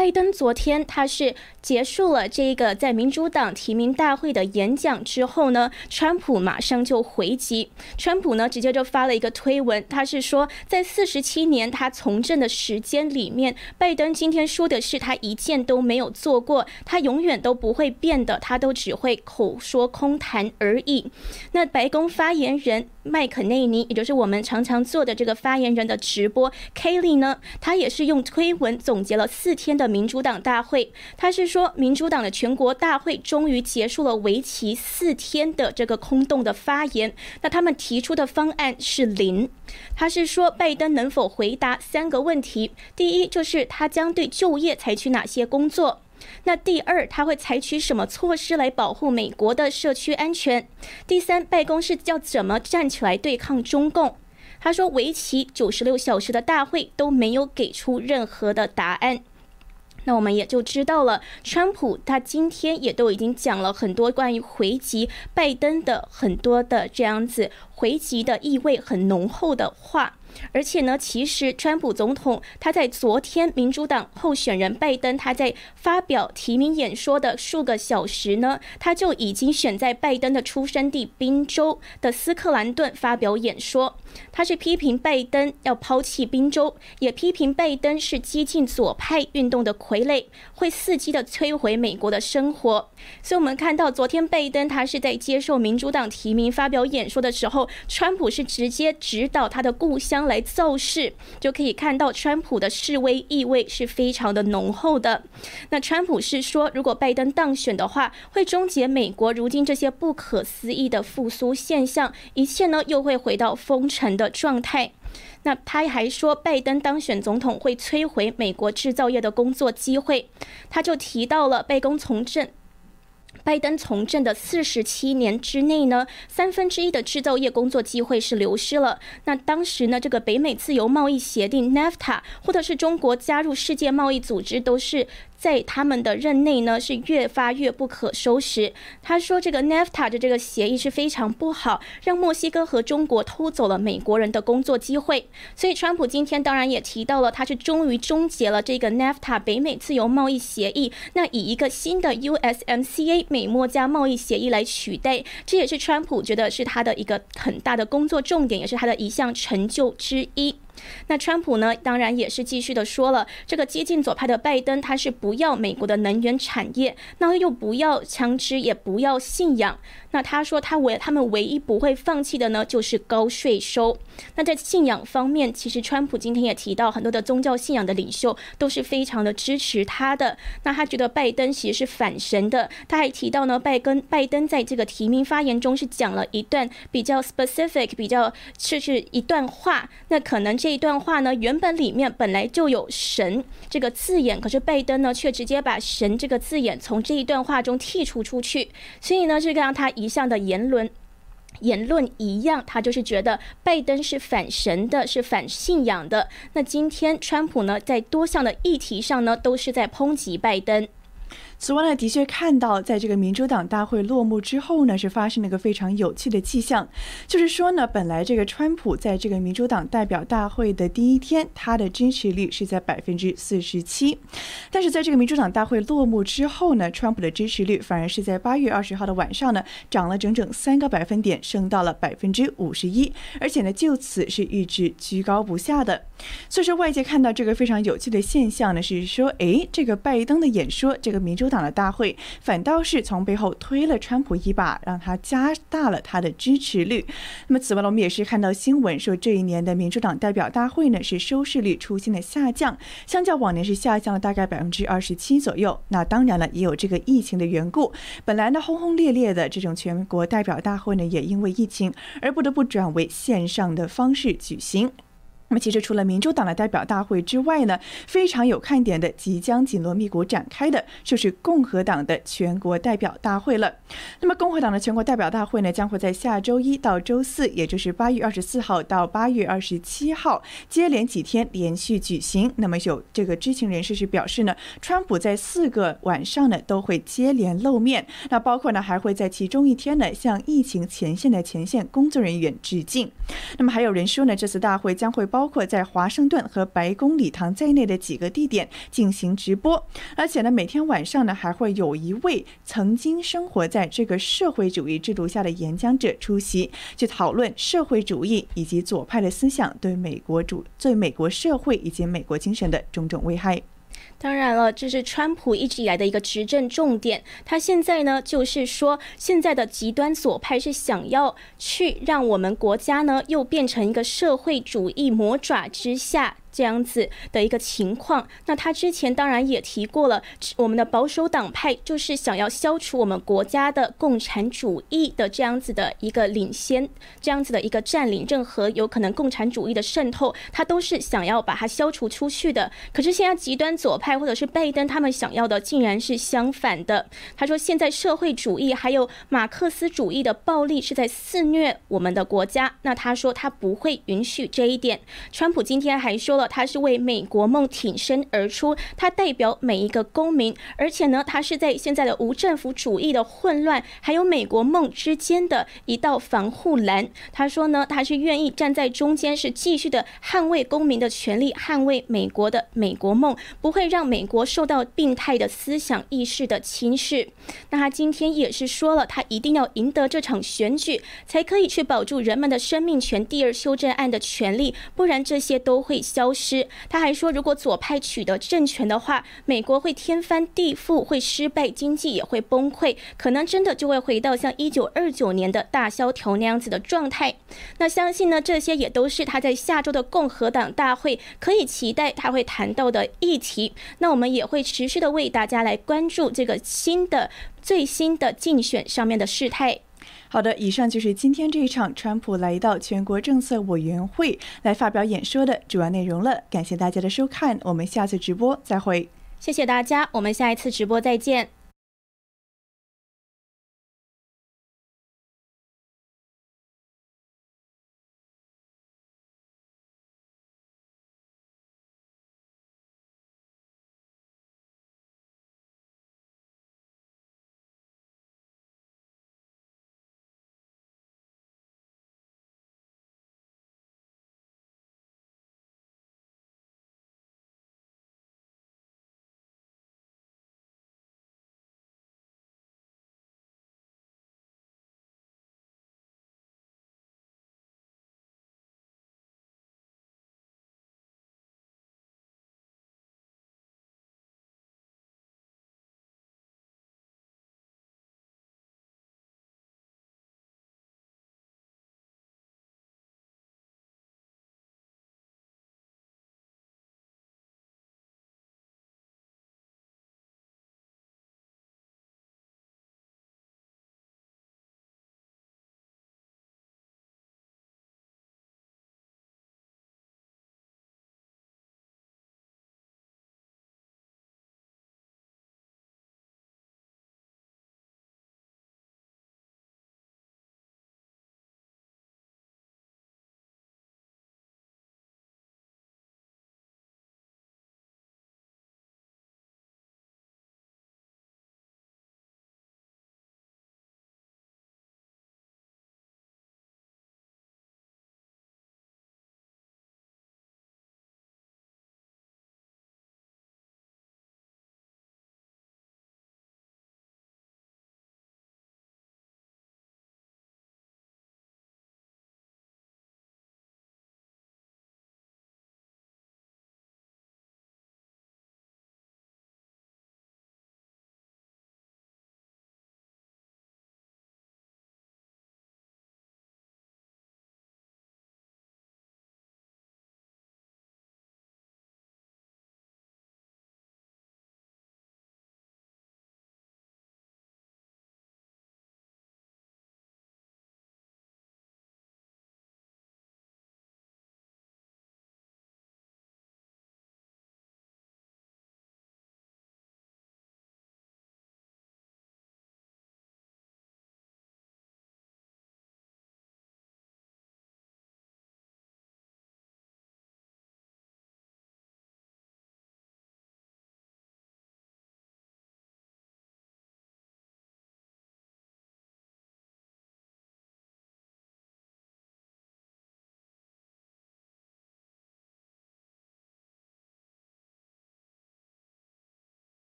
拜登昨天他是结束了这个在民主党提名大会的演讲之后呢，川普马上就回击。川普呢直接就发了一个推文，他是说在四十七年他从政的时间里面，拜登今天说的是他一件都没有做过，他永远都不会变的，他都只会口说空谈而已。那白宫发言人麦肯内尼，也就是我们常常做的这个发言人的直播，Kelly 呢，他也是用推文总结了四天。的民主党大会，他是说民主党的全国大会终于结束了为期四天的这个空洞的发言。那他们提出的方案是零。他是说拜登能否回答三个问题：第一，就是他将对就业采取哪些工作；那第二，他会采取什么措施来保护美国的社区安全；第三，办公室要怎么站起来对抗中共。他说，为期九十六小时的大会都没有给出任何的答案。那我们也就知道了，川普他今天也都已经讲了很多关于回击拜登的很多的这样子回击的意味很浓厚的话。而且呢，其实川普总统他在昨天民主党候选人拜登他在发表提名演说的数个小时呢，他就已经选在拜登的出生地宾州的斯克兰顿发表演说。他是批评拜登要抛弃宾州，也批评拜登是激进左派运动的傀儡，会伺机的摧毁美国的生活。所以，我们看到昨天拜登他是在接受民主党提名发表演说的时候，川普是直接指导他的故乡。来造势，就可以看到川普的示威意味是非常的浓厚的。那川普是说，如果拜登当选的话，会终结美国如今这些不可思议的复苏现象，一切呢又会回到封城的状态。那他还说，拜登当选总统会摧毁美国制造业的工作机会。他就提到了拜登从政。拜登从政的四十七年之内呢，三分之一的制造业工作机会是流失了。那当时呢，这个北美自由贸易协定 （NAFTA） 或者是中国加入世界贸易组织，都是。在他们的任内呢，是越发越不可收拾。他说，这个 NAFTA 的这个协议是非常不好，让墨西哥和中国偷走了美国人的工作机会。所以，川普今天当然也提到了，他是终于终结了这个 NAFTA 北美自由贸易协议，那以一个新的 USMCA 美墨加贸易协议来取代。这也是川普觉得是他的一个很大的工作重点，也是他的一项成就之一。那川普呢，当然也是继续的说了，这个激进左派的拜登，他是不要美国的能源产业，那又不要枪支，也不要信仰。那他说，他唯他们唯一不会放弃的呢，就是高税收。那在信仰方面，其实川普今天也提到，很多的宗教信仰的领袖都是非常的支持他的。那他觉得拜登其实是反神的。他还提到呢，拜登拜登在这个提名发言中是讲了一段比较 specific、比较是是一段话。那可能这一段话呢，原本里面本来就有神这个字眼，可是拜登呢却直接把神这个字眼从这一段话中剔除出去。所以呢，这个让他。一向的言论，言论一样，他就是觉得拜登是反神的，是反信仰的。那今天川普呢，在多项的议题上呢，都是在抨击拜登。此外呢，的确看到，在这个民主党大会落幕之后呢，是发生了一个非常有趣的迹象，就是说呢，本来这个川普在这个民主党代表大会的第一天，他的支持率是在百分之四十七，但是在这个民主党大会落幕之后呢，川普的支持率反而是在八月二十号的晚上呢，涨了整整三个百分点，升到了百分之五十一，而且呢，就此是一直居高不下的。所以说，外界看到这个非常有趣的现象呢，是说，哎，这个拜登的演说，这个民主。党的大会反倒是从背后推了川普一把，让他加大了他的支持率。那么，此外呢，我们也是看到新闻说，这一年的民主党代表大会呢是收视率出现了下降，相较往年是下降了大概百分之二十七左右。那当然了，也有这个疫情的缘故。本来呢轰轰烈烈的这种全国代表大会呢，也因为疫情而不得不转为线上的方式举行。那么，其实除了民主党的代表大会之外呢，非常有看点的，即将紧锣密鼓展开的，就是共和党的全国代表大会了。那么，共和党的全国代表大会呢，将会在下周一到周四，也就是八月二十四号到八月二十七号，接连几天连续举行。那么，有这个知情人士是表示呢，川普在四个晚上呢都会接连露面，那包括呢还会在其中一天呢向疫情前线的前线工作人员致敬。那么，还有人说呢，这次大会将会包。包括在华盛顿和白宫礼堂在内的几个地点进行直播，而且呢，每天晚上呢还会有一位曾经生活在这个社会主义制度下的演讲者出席，去讨论社会主义以及左派的思想对美国主、对美国社会以及美国精神的种种危害。当然了，这是川普一直以来的一个执政重点。他现在呢，就是说，现在的极端左派是想要去让我们国家呢，又变成一个社会主义魔爪之下。这样子的一个情况，那他之前当然也提过了，我们的保守党派就是想要消除我们国家的共产主义的这样子的一个领先，这样子的一个占领，任何有可能共产主义的渗透，他都是想要把它消除出去的。可是现在极端左派或者是拜登他们想要的，竟然是相反的。他说现在社会主义还有马克思主义的暴力是在肆虐我们的国家，那他说他不会允许这一点。川普今天还说。他是为美国梦挺身而出，他代表每一个公民，而且呢，他是在现在的无政府主义的混乱，还有美国梦之间的一道防护栏。他说呢，他是愿意站在中间，是继续的捍卫公民的权利，捍卫美国的美国梦，不会让美国受到病态的思想意识的侵蚀。那他今天也是说了，他一定要赢得这场选举，才可以去保住人们的生命权。第二修正案的权利，不然这些都会消消。失。他还说，如果左派取得政权的话，美国会天翻地覆，会失败，经济也会崩溃，可能真的就会回到像一九二九年的大萧条那样子的状态。那相信呢，这些也都是他在下周的共和党大会可以期待他会谈到的议题。那我们也会持续的为大家来关注这个新的最新的竞选上面的事态。好的，以上就是今天这一场川普来到全国政策委员会来发表演说的主要内容了。感谢大家的收看，我们下次直播再会。谢谢大家，我们下一次直播再见。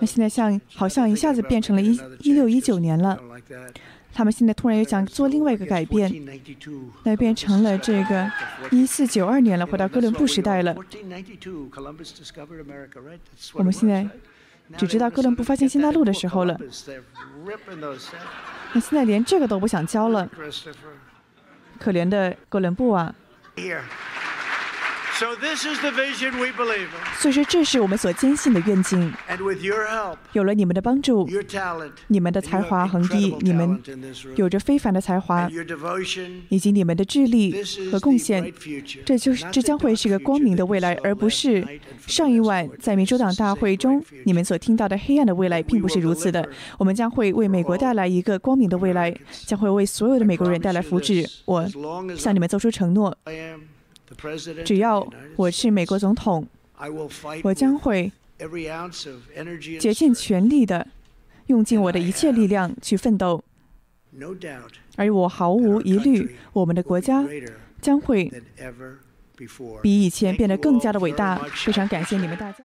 那现在像好像一下子变成了一一六一九年了。他们现在突然又想做另外一个改变，那变成了这个一四九二年了，回到哥伦布时代了。我们现在只知道哥伦布发现新大陆的时候了。那现在连这个都不想教了，可怜的哥伦布啊！所以说，这是我们所坚信的愿景。有了你们的帮助，你们的才华横溢，你们有着非凡的才华，以及你们的智力和贡献，这就是这将会是一个光明的未来，而不是上一晚在民主党大会中你们所听到的黑暗的未来，并不是如此的。我们将会为美国带来一个光明的未来，将会为所有的美国人带来福祉。我向你们做出承诺。只要我是美国总统，我将会竭尽全力的用尽我的一切力量去奋斗。而我毫无疑虑，我们的国家将会比以前变得更加的伟大。非常感谢你们大家。